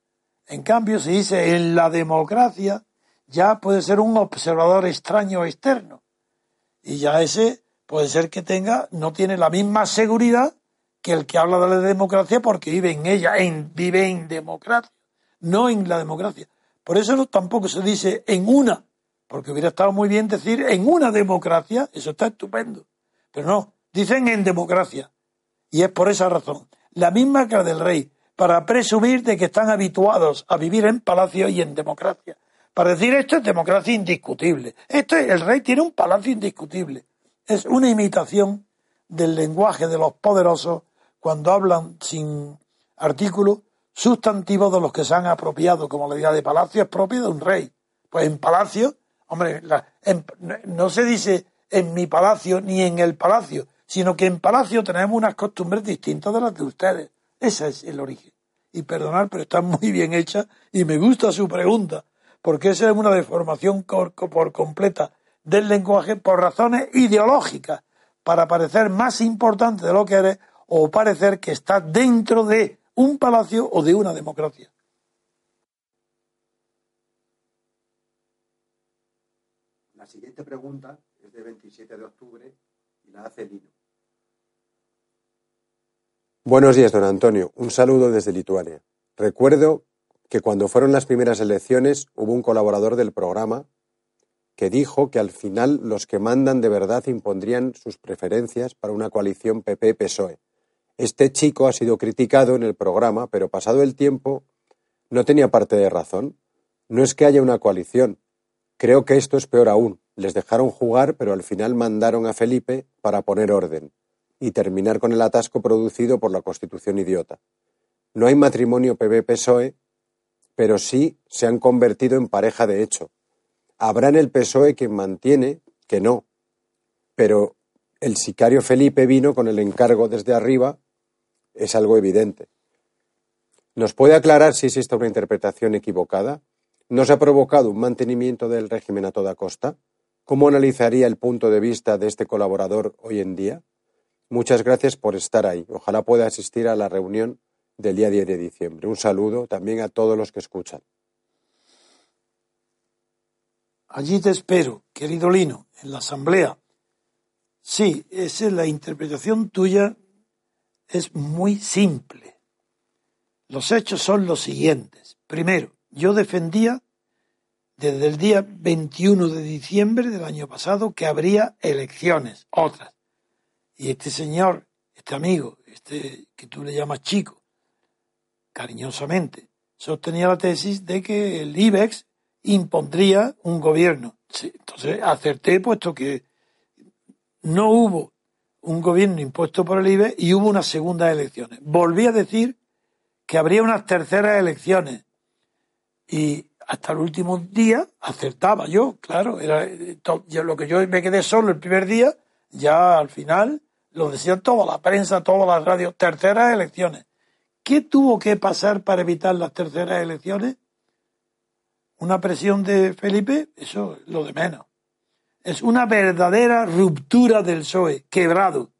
En cambio, se dice en la democracia ya puede ser un observador extraño externo. Y ya ese puede ser que tenga, no tiene la misma seguridad que el que habla de la democracia porque vive en ella, en, vive en democracia, no en la democracia. Por eso no, tampoco se dice en una, porque hubiera estado muy bien decir en una democracia, eso está estupendo. Pero no, dicen en democracia. Y es por esa razón. La misma que la del rey, para presumir de que están habituados a vivir en palacio y en democracia. Para decir esto es democracia indiscutible. Esto es, el rey tiene un palacio indiscutible es una imitación del lenguaje de los poderosos cuando hablan sin artículo sustantivos de los que se han apropiado, como la idea de palacio es propia de un rey. Pues en palacio, hombre, no se dice en mi palacio ni en el palacio, sino que en palacio tenemos unas costumbres distintas de las de ustedes. Ese es el origen. Y perdonar, pero está muy bien hecha y me gusta su pregunta, porque esa es una deformación por completa del lenguaje por razones ideológicas, para parecer más importante de lo que eres o parecer que estás dentro de un palacio o de una democracia. La siguiente pregunta es de 27 de octubre y la hace Lino. Buenos días, don Antonio. Un saludo desde Lituania. Recuerdo que cuando fueron las primeras elecciones hubo un colaborador del programa que dijo que al final los que mandan de verdad impondrían sus preferencias para una coalición PP-PSOE. Este chico ha sido criticado en el programa, pero pasado el tiempo no tenía parte de razón. No es que haya una coalición. Creo que esto es peor aún. Les dejaron jugar, pero al final mandaron a Felipe para poner orden y terminar con el atasco producido por la Constitución idiota. No hay matrimonio PP-PSOE, pero sí se han convertido en pareja de hecho Habrá en el PSOE quien mantiene que no, pero el sicario Felipe vino con el encargo desde arriba, es algo evidente. ¿Nos puede aclarar si existe una interpretación equivocada? ¿No se ha provocado un mantenimiento del régimen a toda costa? ¿Cómo analizaría el punto de vista de este colaborador hoy en día? Muchas gracias por estar ahí. Ojalá pueda asistir a la reunión del día 10 de diciembre. Un saludo también a todos los que escuchan. Allí te espero, querido Lino, en la asamblea. Sí, esa es la interpretación tuya. Es muy simple. Los hechos son los siguientes. Primero, yo defendía desde el día 21 de diciembre del año pasado que habría elecciones, otras. Y este señor, este amigo, este que tú le llamas chico, cariñosamente, sostenía la tesis de que el IBEX impondría un gobierno. entonces acerté puesto que no hubo un gobierno impuesto por el IBEX y hubo unas segundas elecciones. Volví a decir que habría unas terceras elecciones y hasta el último día acertaba yo, claro, era lo que yo me quedé solo el primer día, ya al final lo decía toda la prensa, todas las radios, terceras elecciones. ¿Qué tuvo que pasar para evitar las terceras elecciones? ¿Una presión de Felipe? Eso es lo de menos. Es una verdadera ruptura del PSOE, quebrado.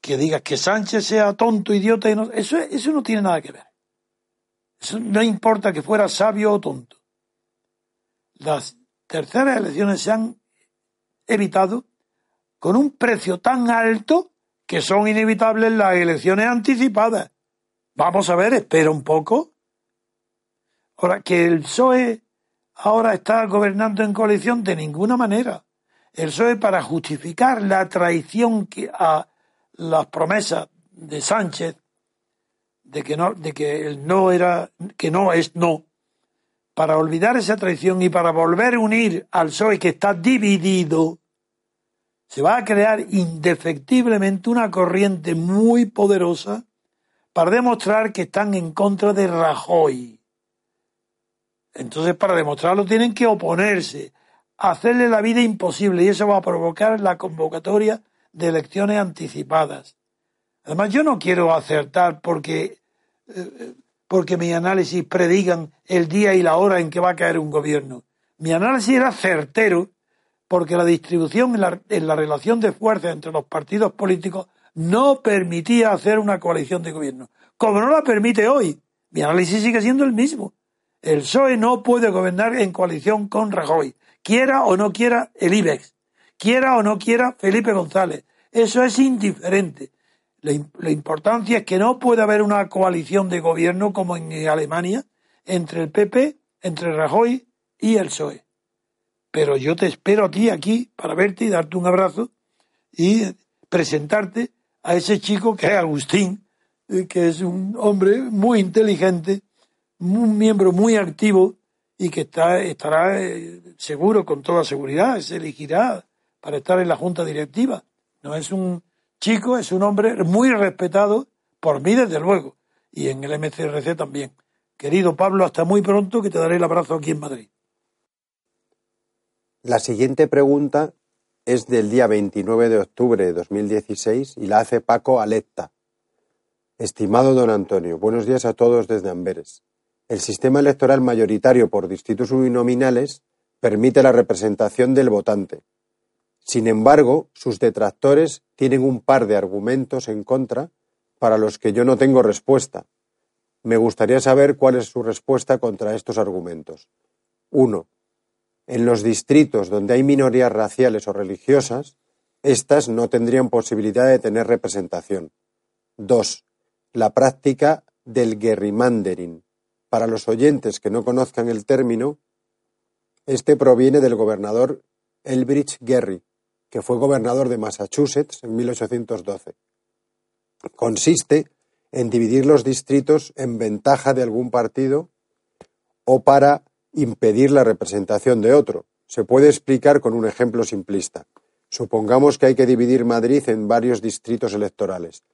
Que digas que Sánchez sea tonto, idiota, y no, eso, eso no tiene nada que ver. Eso no importa que fuera sabio o tonto. Las terceras elecciones se han evitado con un precio tan alto que son inevitables las elecciones anticipadas. Vamos a ver, espera un poco. Ahora, que el PSOE ahora está gobernando en coalición de ninguna manera. El PSOE para justificar la traición a las promesas de Sánchez de que no, de que el no era, que no es no, para olvidar esa traición y para volver a unir al PSOE que está dividido, se va a crear indefectiblemente una corriente muy poderosa para demostrar que están en contra de Rajoy. Entonces, para demostrarlo tienen que oponerse, hacerle la vida imposible y eso va a provocar la convocatoria de elecciones anticipadas. Además, yo no quiero acertar porque, eh, porque mi análisis predigan el día y la hora en que va a caer un gobierno. Mi análisis era certero porque la distribución en la, en la relación de fuerza entre los partidos políticos no permitía hacer una coalición de gobierno. Como no la permite hoy, mi análisis sigue siendo el mismo. El PSOE no puede gobernar en coalición con Rajoy, quiera o no quiera el IBEX, quiera o no quiera Felipe González. Eso es indiferente. La, importancia es que no puede haber una coalición de gobierno como en Alemania entre el PP, entre Rajoy y el PSOE. Pero yo te espero a ti aquí para verte y darte un abrazo y presentarte a ese chico que es Agustín, eh, que es un hombre muy inteligente, un miembro muy activo y que está, estará eh, seguro, con toda seguridad, se elegirá para estar en la junta directiva. No es un Chico es un hombre muy respetado por mí, desde luego, y en el MCRC también. Querido Pablo, hasta muy pronto, que te daré el abrazo aquí en Madrid. La siguiente pregunta es del día 29 de octubre de 2016 y la hace Paco Aletta. Estimado don Antonio, buenos días a todos desde Amberes. El sistema electoral mayoritario por distritos uninominales permite la representación del votante, sin embargo, sus detractores tienen un par de argumentos en contra para los que yo no tengo respuesta. Me gustaría saber cuál es su respuesta contra estos argumentos. Uno, en los distritos donde hay minorías raciales o religiosas, éstas no tendrían posibilidad de tener representación. Dos, la práctica del gerrymandering. Para los oyentes que no conozcan el término, este proviene del gobernador Elbridge Gerry, que fue gobernador de Massachusetts en 1812. Consiste en dividir los distritos en ventaja de algún partido o para impedir la representación de otro. Se puede explicar con un ejemplo simplista. Supongamos que hay que dividir Madrid en varios distritos electorales.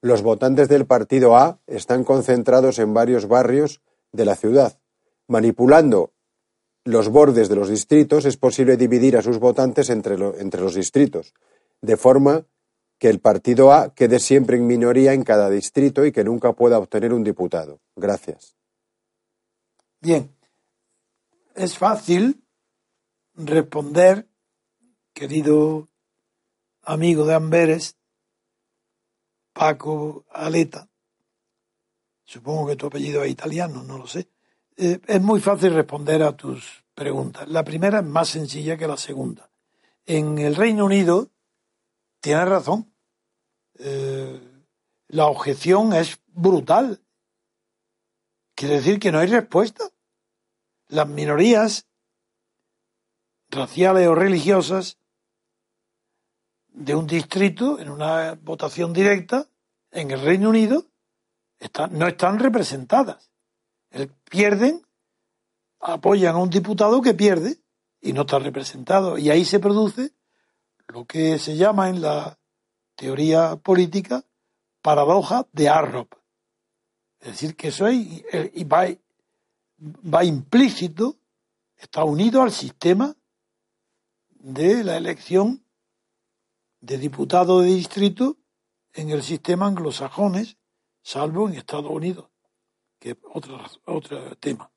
Los votantes del partido A están concentrados en varios barrios de la ciudad. Manipulando los bordes de los distritos es posible dividir a sus votantes entre, entre los distritos, de forma que el partido A quede siempre en minoría en cada distrito y que nunca pueda obtener un diputado. Gracias. Bien, es fácil responder, querido amigo de Amberes, Paco Aleta, supongo que tu apellido es italiano, no lo sé, eh, es muy fácil responder a tus preguntas. La primera es más sencilla que la segunda. En el Reino Unido, tienes razón, eh, la objeción es brutal. Quiere decir que no hay respuesta. Las minorías raciales o religiosas de un distrito en una votación directa en el Reino Unido no están representadas. pierden, apoyan a un diputado que pierde y no está representado. Y ahí se produce lo que se llama en la teoría política paradoja de Arrop. Es decir, que eso va, va implícito, está unido al sistema de la elección de diputado de distrito en el sistema anglosajones, salvo en Estados Unidos, que es otro, otro tema.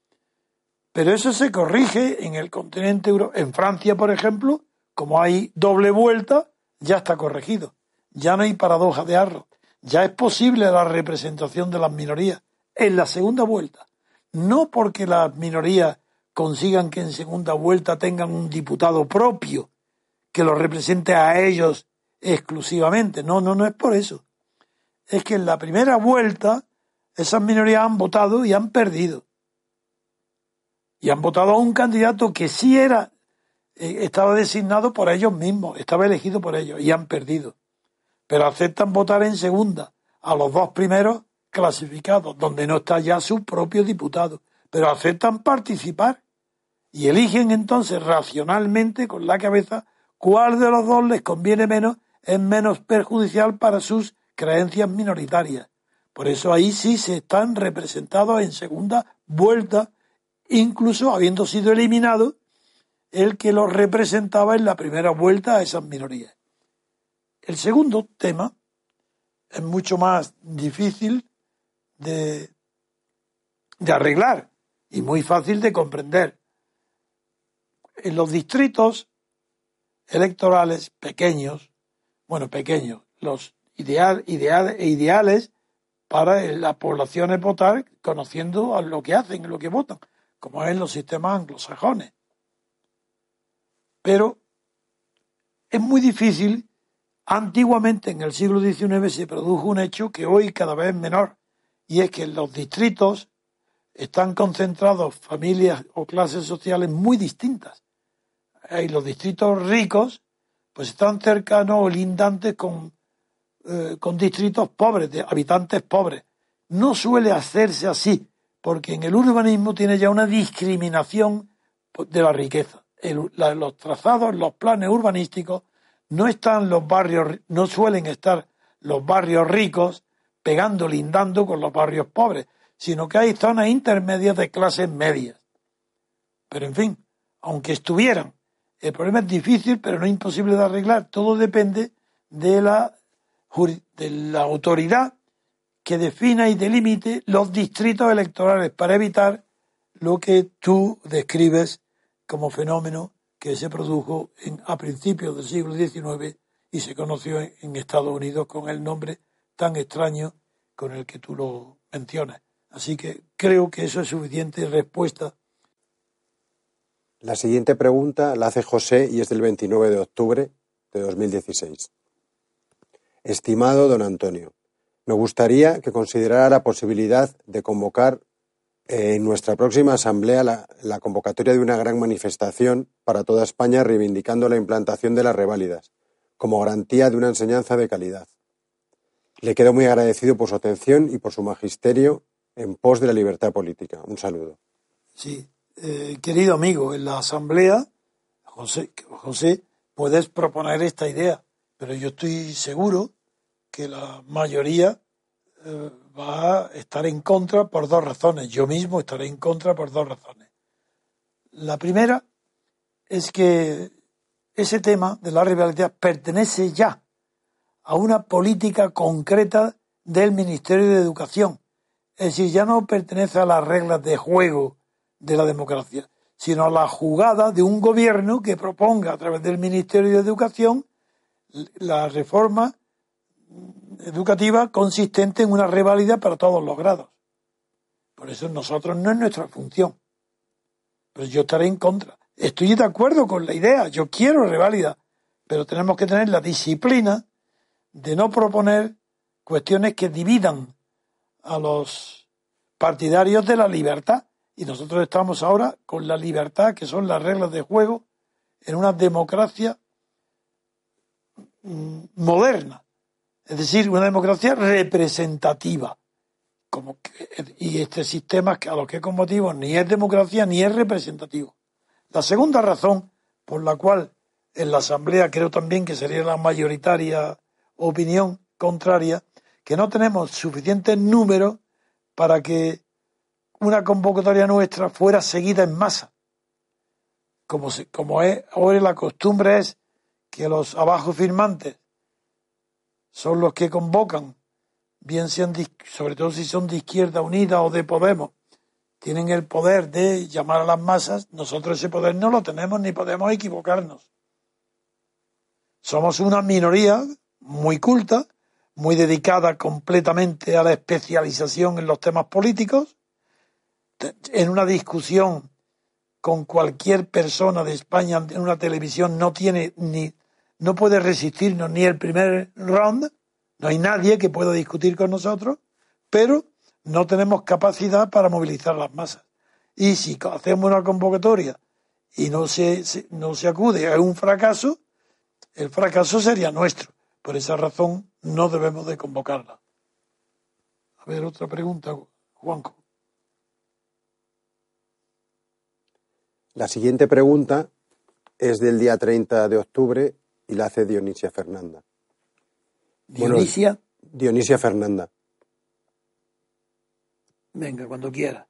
Pero eso se corrige en el continente europeo. En Francia, por ejemplo, como hay doble vuelta, ya está corregido. Ya no hay paradoja de arroz. Ya es posible la representación de las minorías en la segunda vuelta. No porque las minorías consigan que en segunda vuelta tengan un diputado propio que los represente a ellos exclusivamente. No, no, no es por eso. Es que en la primera vuelta esas minorías han votado y han perdido. Y han votado a un candidato que sí era, eh, estaba designado por ellos mismos, estaba elegido por ellos y han perdido. Pero aceptan votar en segunda a los dos primeros clasificados, donde no está ya su propio diputado. Pero aceptan participar y eligen entonces racionalmente con la cabeza cuál de los dos les conviene menos es menos perjudicial para sus creencias minoritarias. Por eso ahí sí se están representados en segunda vuelta, incluso habiendo sido eliminado el que los representaba en la primera vuelta a esas minorías. El segundo tema es mucho más difícil de, arreglar y muy fácil de comprender. En los distritos electorales pequeños, bueno, pequeños, los ideal, ideal, ideales para las poblaciones votar conociendo a lo que hacen, lo que votan, como es los sistemas anglosajones. Pero es muy difícil. Antiguamente, en el siglo XIX, se produjo un hecho que hoy cada vez es menor, y es que en los distritos están concentrados familias o clases sociales muy distintas. Hay los distritos ricos pues están cercanos o lindantes con, eh, con distritos pobres, de habitantes pobres. No suele hacerse así, porque en el urbanismo tiene ya una discriminación de la riqueza. los trazados, los planes urbanísticos, no están los barrios, no suelen estar los barrios ricos pegando, lindando con los barrios pobres, sino que hay zonas intermedias de clases medias. Pero en fin, aunque estuvieran el problema es difícil, pero no imposible de arreglar. Todo depende de la, de la autoridad que defina y delimite los distritos electorales para evitar lo que tú describes como fenómeno que se produjo a principios del siglo XIX y se conoció en Estados Unidos con el nombre tan extraño con el que tú lo mencionas. Así que creo que eso es suficiente respuesta la siguiente pregunta la hace José y es del 29 de octubre de 2016. Estimado don Antonio, me gustaría que considerara la posibilidad de convocar en nuestra próxima asamblea la, la, convocatoria de una gran manifestación para toda España reivindicando la implantación de las reválidas como garantía de una enseñanza de calidad. Le quedo muy agradecido por su atención y por su magisterio en pos de la libertad política. Un saludo. Sí, eh, querido amigo, en la asamblea, José, José, puedes proponer esta idea, pero yo estoy seguro que la mayoría eh, va a estar en contra por dos razones. Yo mismo estaré en contra por dos razones. La primera es que ese tema de la rivalidad pertenece ya a una política concreta del Ministerio de Educación. Es decir, ya no pertenece a las reglas de juego de la democracia, sino a la jugada de un gobierno que proponga a través del Ministerio de Educación la reforma educativa consistente en una reválida para todos los grados. Por eso nosotros no es nuestra función. Pero yo estaré en contra. Estoy de acuerdo con la idea, yo quiero reválida, pero tenemos que tener la disciplina de no proponer cuestiones que dividan a los partidarios de la libertad. Y nosotros estamos ahora con la libertad, que son las reglas de juego, en una democracia moderna. Es decir, una democracia representativa. Como y este sistema a lo que motivo ni es democracia ni es representativo. La segunda razón por la cual en la Asamblea creo también que sería la mayoritaria opinión contraria, que no tenemos suficientes números para que una convocatoria nuestra fuera seguida en masa. Como, como es, ahora la costumbre es que los abajo firmantes son los que convocan, bien sean, sobre todo si son de Izquierda Unida o de Podemos, tienen el poder de llamar a las masas, nosotros ese poder no lo tenemos ni podemos equivocarnos. Somos una minoría muy culta, muy dedicada completamente a la especialización en los temas políticos, en una discusión con cualquier persona de España en una televisión no tiene ni no puede resistirnos ni el primer round, no hay nadie que pueda discutir con nosotros, pero no tenemos capacidad para movilizar las masas. Y si hacemos una convocatoria y no se, no se acude a un fracaso, el fracaso sería nuestro. Por esa razón no debemos de convocarla. A ver, otra pregunta, Juanco. La siguiente pregunta es del día 30 de octubre y la hace Dionisia Fernanda. ¿Dionisia? Dionisia Fernanda. Venga, cuando quiera.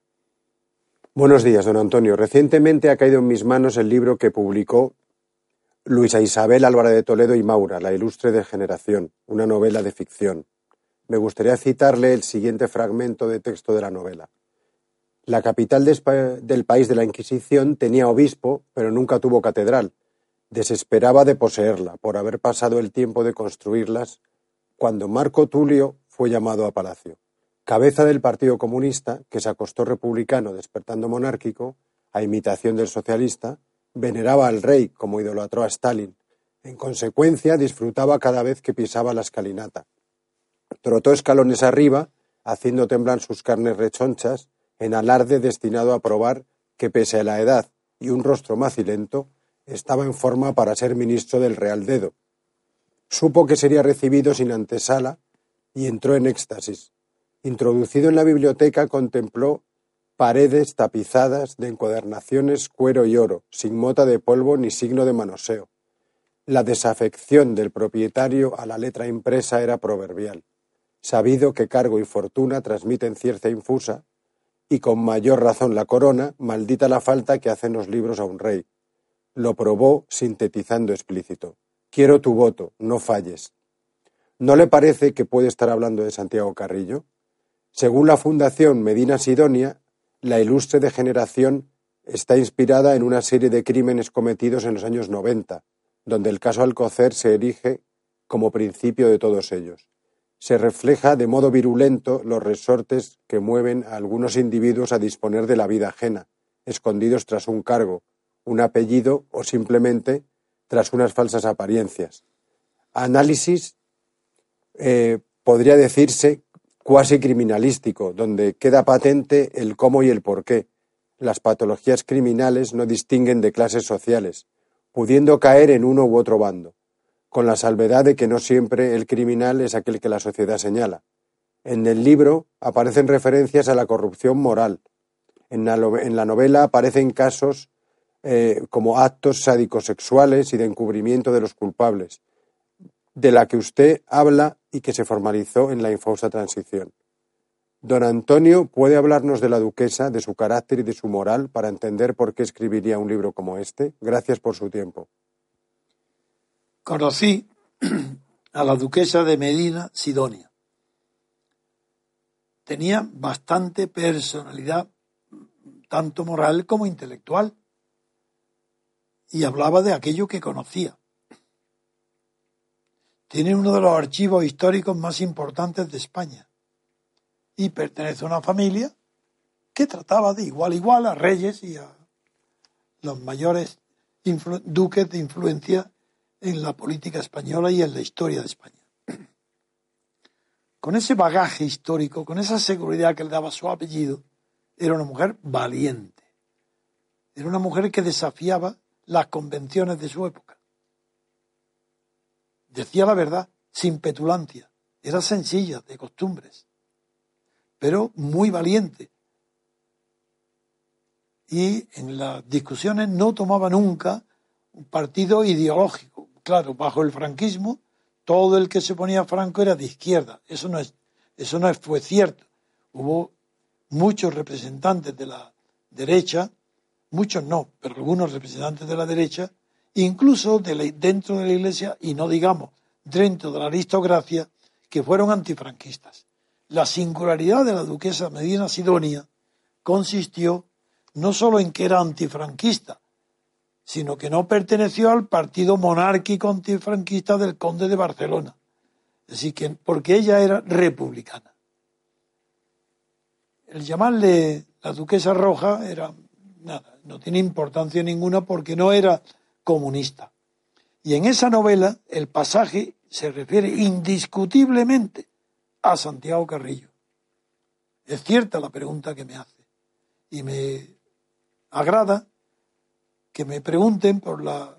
Buenos días, don Antonio. Recientemente ha caído en mis manos el libro que publicó Luisa Isabel Álvarez de Toledo y Maura, La ilustre degeneración, una novela de ficción. Me gustaría citarle el siguiente fragmento de texto de la novela. La capital del país de la Inquisición tenía obispo, pero nunca tuvo catedral, desesperaba de poseerla por haber pasado el tiempo de construirlas cuando Marco Tulio fue llamado a palacio. Cabeza del Partido Comunista, que se acostó republicano despertando monárquico, a imitación del socialista, veneraba al rey como idolatró a Stalin. En consecuencia, disfrutaba cada vez que pisaba la escalinata. Trotó escalones arriba, haciendo temblar sus carnes rechonchas, en alarde destinado a probar que, pese a la edad y un rostro macilento, estaba en forma para ser ministro del Real Dedo. Supo que sería recibido sin antesala y entró en éxtasis. Introducido en la biblioteca, contempló paredes tapizadas de encuadernaciones cuero y oro, sin mota de polvo ni signo de manoseo. La desafección del propietario a la letra impresa era proverbial. Sabido que cargo y fortuna transmiten cierta infusa, y con mayor razón la corona, maldita la falta que hacen los libros a un rey. Lo probó sintetizando explícito. Quiero tu voto, no falles. ¿No le parece que puede estar hablando de Santiago Carrillo? Según la Fundación Medina Sidonia, la ilustre degeneración está inspirada en una serie de crímenes cometidos en los años 90, donde el caso Alcocer se erige como principio de todos ellos. Se refleja de modo virulento los resortes que mueven a algunos individuos a disponer de la vida ajena, escondidos tras un cargo, un apellido o simplemente tras unas falsas apariencias. Análisis eh, podría decirse cuasi criminalístico, donde queda patente el cómo y el por qué. Las patologías criminales no distinguen de clases sociales, pudiendo caer en uno u otro bando, con la salvedad de que no siempre el criminal es aquel que la sociedad señala. En el libro aparecen referencias a la corrupción moral. En la, novela aparecen casos eh, como actos sádicos sexuales y de encubrimiento de los culpables, de la que usted habla y que se formalizó en la infausta transición. Don Antonio puede hablarnos de la duquesa, de su carácter y de su moral para entender por qué escribiría un libro como este. Gracias por su tiempo. Conocí *clears throat* a la duquesa de Medina Sidonia. Tenía bastante personalidad, tanto moral como intelectual y hablaba de aquello que conocía. tiene uno de los archivos históricos más importantes de España y pertenece a una familia que trataba de igual a igual a reyes y a los mayores duques de influencia en la política española y en la historia de España. Con ese bagaje histórico, con esa seguridad que le daba su apellido, era una mujer valiente. Era una mujer que desafiaba las convenciones de su época. Decía la verdad, sin petulancia. Era sencilla, de costumbres, pero muy valiente. Y en las discusiones no tomaba nunca un partido ideológico. Claro, bajo el franquismo, todo el que se ponía franco era de izquierda. Eso no, es, eso no fue cierto. Hubo muchos representantes de la derecha, muchos no, pero algunos representantes de la derecha, incluso dentro de la Iglesia y no digamos dentro de la aristocracia, que fueron antifranquistas. La singularidad de la duquesa Medina Sidonia consistió no solo en que era antifranquista, sino que no perteneció al partido monárquico antifranquista del conde de Barcelona. Así que, porque ella era republicana. El llamarle la duquesa roja era nada, no tiene importancia ninguna porque no era comunista. Y en esa novela el pasaje se refiere indiscutiblemente a Santiago Carrillo. Es cierta la pregunta que me hace y me agrada que me pregunten por la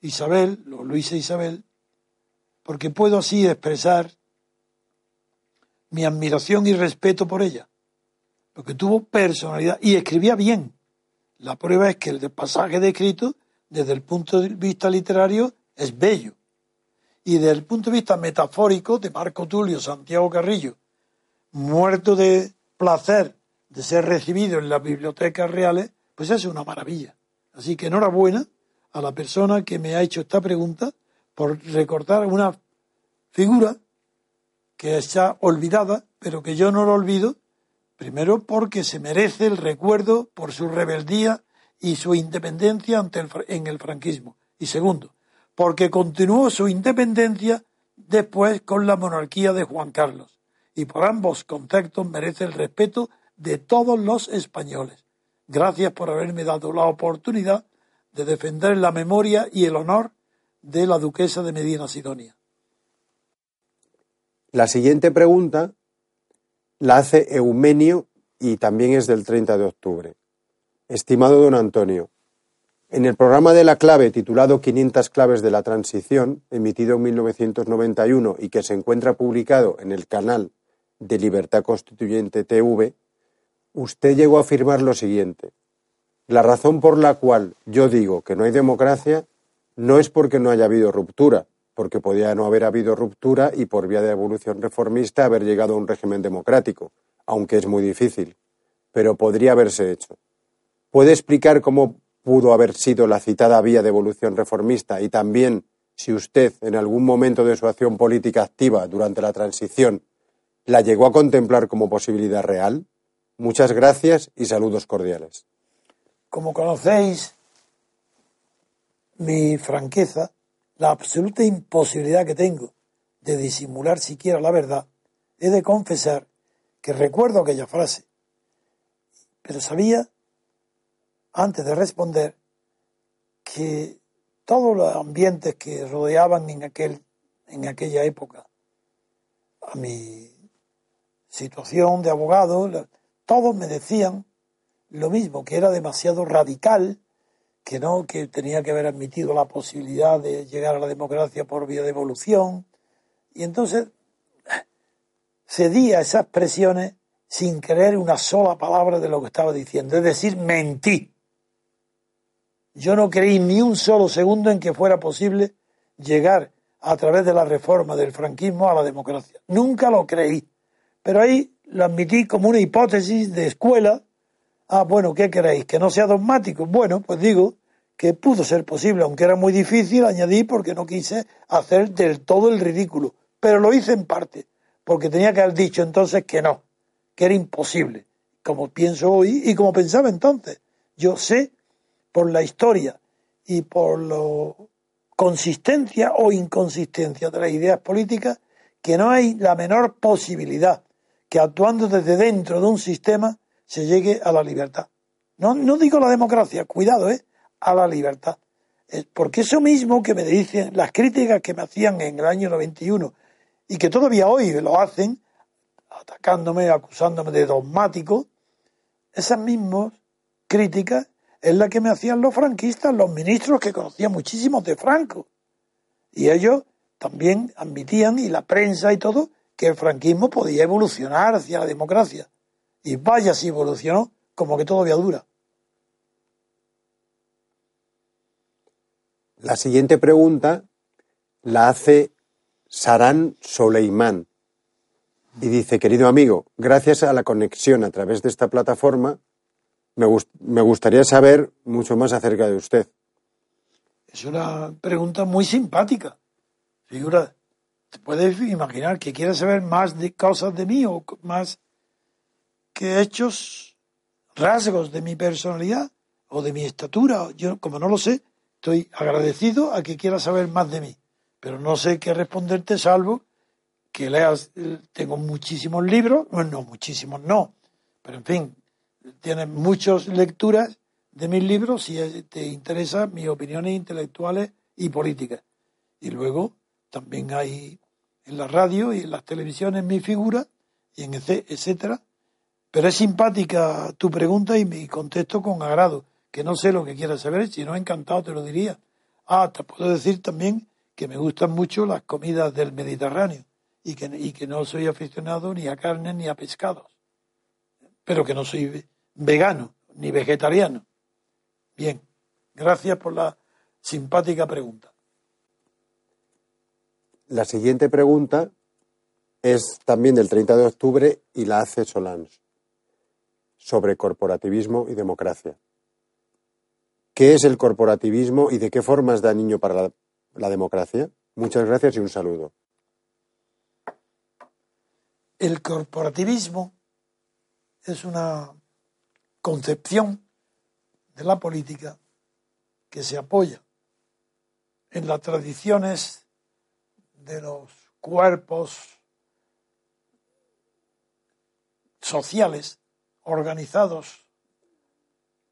Isabel, o Luisa Isabel, porque puedo así expresar mi admiración y respeto por ella, porque tuvo personalidad y escribía bien. La prueba es que el pasaje descrito, desde el punto de vista literario, es bello. Y desde el punto de vista metafórico de Marco Tulio Santiago Carrillo, muerto de placer de ser recibido en las bibliotecas reales, pues es una maravilla. Así que enhorabuena a la persona que me ha hecho esta pregunta por recortar una figura que está olvidada, pero que yo no lo olvido, primero porque se merece el recuerdo por su rebeldía y su independencia ante el, en el franquismo. Y segundo, porque continuó su independencia después con la monarquía de Juan Carlos. Y por ambos contextos merece el respeto de todos los españoles. Gracias por haberme dado la oportunidad de defender la memoria y el honor de la duquesa de Medina Sidonia. La siguiente pregunta la hace Eumenio y también es del 30 de octubre. Estimado don Antonio, en el programa de la clave titulado 500 claves de la transición, emitido en 1991 y que se encuentra publicado en el canal de Libertad Constituyente TV, usted llegó a afirmar lo siguiente. La razón por la cual yo digo que no hay democracia no es porque no haya habido ruptura, porque podía no haber habido ruptura y por vía de evolución reformista haber llegado a un régimen democrático, aunque es muy difícil, pero podría haberse hecho. ¿Puede explicar cómo pudo haber sido la citada vía de evolución reformista y también si usted en algún momento de su acción política activa durante la transición la llegó a contemplar como posibilidad real? Muchas gracias y saludos cordiales. Como conocéis, mi franqueza, la absoluta imposibilidad que tengo de disimular siquiera la verdad, he de confesar que recuerdo aquella frase, pero sabía, antes de responder, que todos los ambientes que rodeaban en, aquel, en aquella época a mi situación de abogado, todos me decían lo mismo, que era demasiado radical, que no, que tenía que haber admitido la posibilidad de llegar a la democracia por vía de evolución. Y entonces cedía a esas presiones sin creer una sola palabra de lo que estaba diciendo, es decir, mentí. Yo no creí ni un solo segundo en que fuera posible llegar a través de la reforma del franquismo a la democracia. Nunca lo creí. Pero ahí lo admití como una hipótesis de escuela. Ah, bueno, ¿qué queréis? ¿Que no sea dogmático? Bueno, pues digo que pudo ser posible, aunque era muy difícil, añadí porque no quise hacer del todo el ridículo. Pero lo hice en parte, porque tenía que haber dicho entonces que no, que era imposible, como pienso hoy y como pensaba entonces. Yo sé, por la historia y por lo consistencia o inconsistencia de las ideas políticas que no hay la menor posibilidad que actuando desde dentro de un sistema se llegue a la libertad. No, no digo la democracia, cuidado, ¿eh? a la libertad. Porque eso mismo que me dicen, las críticas que me hacían en el año 91 y que todavía hoy lo hacen, atacándome, acusándome de dogmático, esas mismas críticas es la que me hacían los franquistas, los ministros que conocían muchísimos de Franco. Y ellos también admitían, y la prensa y todo, que el franquismo podía evolucionar hacia la democracia. Y vaya si evolucionó, como que todavía dura. La siguiente pregunta la hace Saran Soleimán y dice, querido amigo, gracias a la conexión a través de esta plataforma, me, me gustaría saber mucho más acerca de usted. Es una pregunta muy simpática. Figura, ¿te puedes imaginar que quiere saber más de cosas de mí o más que hechos, rasgos de mi personalidad o de mi estatura? Yo, como no lo sé, estoy agradecido a que quiera saber más de mí, pero no sé qué responderte salvo que leas, tengo muchísimos libros, bueno, muchísimos no, pero en fin, tienes muchas lecturas de mis libros si te interesan mis opiniones intelectuales y políticas. Y luego también hay en la radio y en las televisiones mi figura, y en etcétera. Pero es simpática tu pregunta y me contesto con agrado, que no sé lo que quieras saber, si no encantado te lo diría. Ah, te puedo decir también que me gustan mucho las comidas del Mediterráneo y que, y que no soy aficionado ni a carne ni a pescados, pero que no soy vegano ni vegetariano. Bien, gracias por la simpática pregunta. La siguiente pregunta es también del 30 de octubre y la hace Solans sobre corporativismo y democracia. ¿Qué es el corporativismo y de qué formas da niño para la, la democracia? Muchas gracias y un saludo. El corporativismo es una concepción de la política que se apoya en las tradiciones de los cuerpos sociales organizados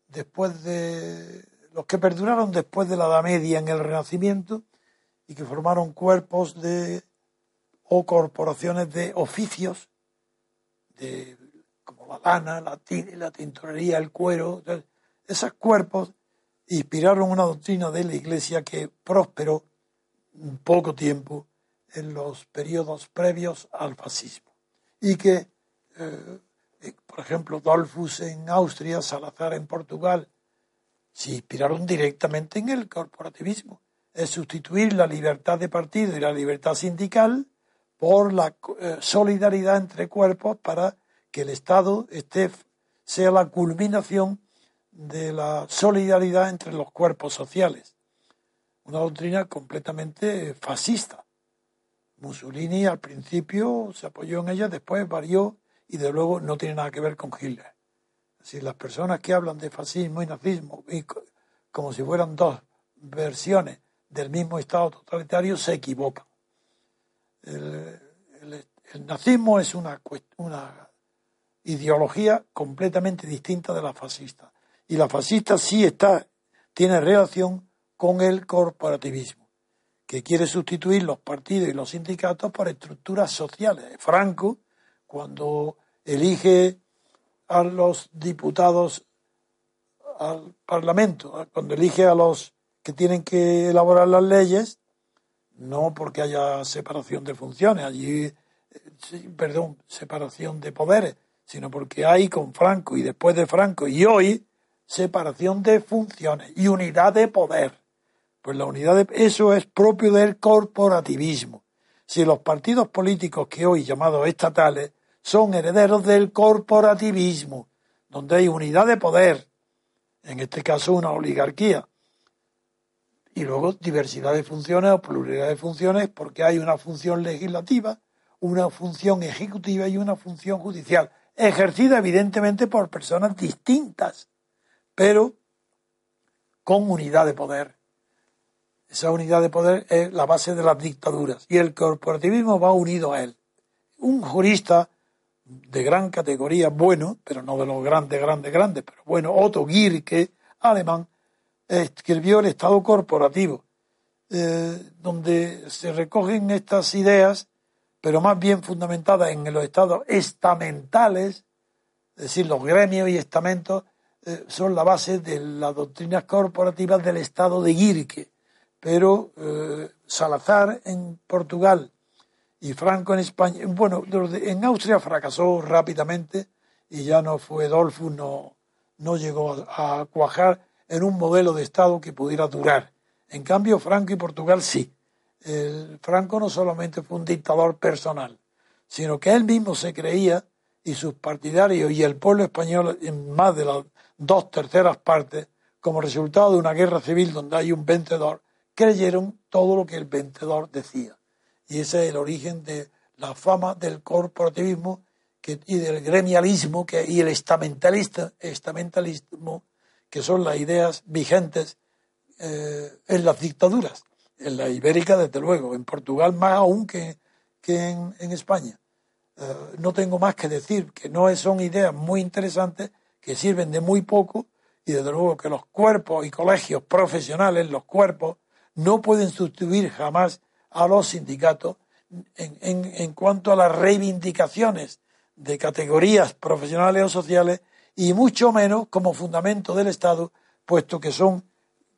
después de los que perduraron después de la Edad Media en el Renacimiento y que formaron cuerpos de o corporaciones de oficios, de, como la lana, la, la tintorería, el cuero. esos cuerpos inspiraron una doctrina de la Iglesia que prosperó un poco tiempo en los periodos previos al fascismo. Y que, eh, por ejemplo, Dolfus en Austria, Salazar en Portugal, se inspiraron directamente en el corporativismo. Es sustituir la libertad de partido y la libertad sindical por la eh, solidaridad entre cuerpos para que el Estado esté, sea la culminación de la solidaridad entre los cuerpos sociales. Una doctrina completamente fascista. Mussolini al principio se apoyó en ella, después varió y de luego no tiene nada que ver con Hitler. Es las personas que hablan de fascismo y nazismo como si fueran dos versiones del mismo Estado totalitario se equivocan el, nazismo es una, una ideología completamente distinta de la fascista. Y la fascista sí está, tiene relación con el corporativismo, que quiere sustituir los partidos y los sindicatos por estructuras sociales. Franco, cuando elige a los diputados al Parlamento, cuando elige a los que tienen que elaborar las leyes, no porque haya separación de funciones, allí, eh, perdón, separación de poderes, sino porque hay con Franco y después de Franco y hoy separación de funciones y unidad de poder. Pues la unidad de eso es propio del corporativismo. Si los partidos políticos que hoy llamados estatales son herederos del corporativismo, donde hay unidad de poder, en este caso una oligarquía, y luego diversidad de funciones o pluralidad de funciones porque hay una función legislativa, una función ejecutiva y una función judicial, ejercida evidentemente por personas distintas, pero con unidad de poder. esa unidad de poder es la base de las dictaduras y el corporativismo va unido a él. Un jurista de gran categoría, bueno, pero no de los grandes, grandes, grandes, pero bueno, Otto Gierke, alemán, escribió el Estado corporativo, eh, donde se recogen estas ideas, pero más bien fundamentadas en los estados estamentales, es decir, los gremios y estamentos eh, son la base de las doctrinas corporativas del Estado de Gierke. Pero eh, Salazar en Portugal y Franco en España, bueno, en Austria fracasó rápidamente y ya no fue Dolfus, no, no llegó a, cuajar en un modelo de Estado que pudiera durar. En cambio, Franco y Portugal sí. Franco no solamente fue un dictador personal, sino que él mismo se creía y sus partidarios y el pueblo español en más de las dos terceras partes, como resultado de una guerra civil donde hay un vencedor, creyeron todo lo que el vencedor decía. Y ese es el origen de la fama del corporativismo y del gremialismo que, y el estamentalismo, que son las ideas vigentes eh, en las dictaduras. En la ibérica, desde luego, en Portugal más aún que, en, España. Eh, no tengo más que decir que no son ideas muy interesantes que sirven de muy poco y desde luego que los cuerpos y colegios profesionales, los cuerpos, no pueden sustituir jamás a los sindicatos en, en, cuanto a las reivindicaciones de categorías profesionales o sociales y mucho menos como fundamento del Estado, puesto que son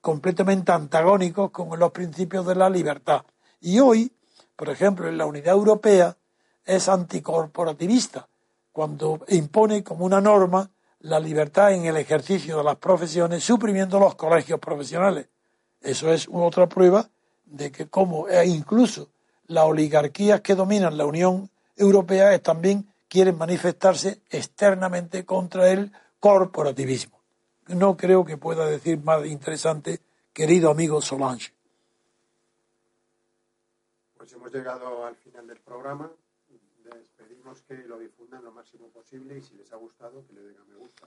completamente antagónicos con los principios de la libertad. Y hoy, por ejemplo, en la Unidad Europea es anticorporativista, cuando impone como una norma la libertad en el ejercicio de las profesiones, suprimiendo los colegios profesionales. Eso es otra prueba de que como e incluso las oligarquías que dominan la Unión Europea también quieren manifestarse externamente contra el corporativismo. No creo que pueda decir más interesante, querido amigo Solange. Pues hemos llegado al final del programa. Les pedimos que lo difundan lo máximo posible y si les ha gustado, que le den a me gusta.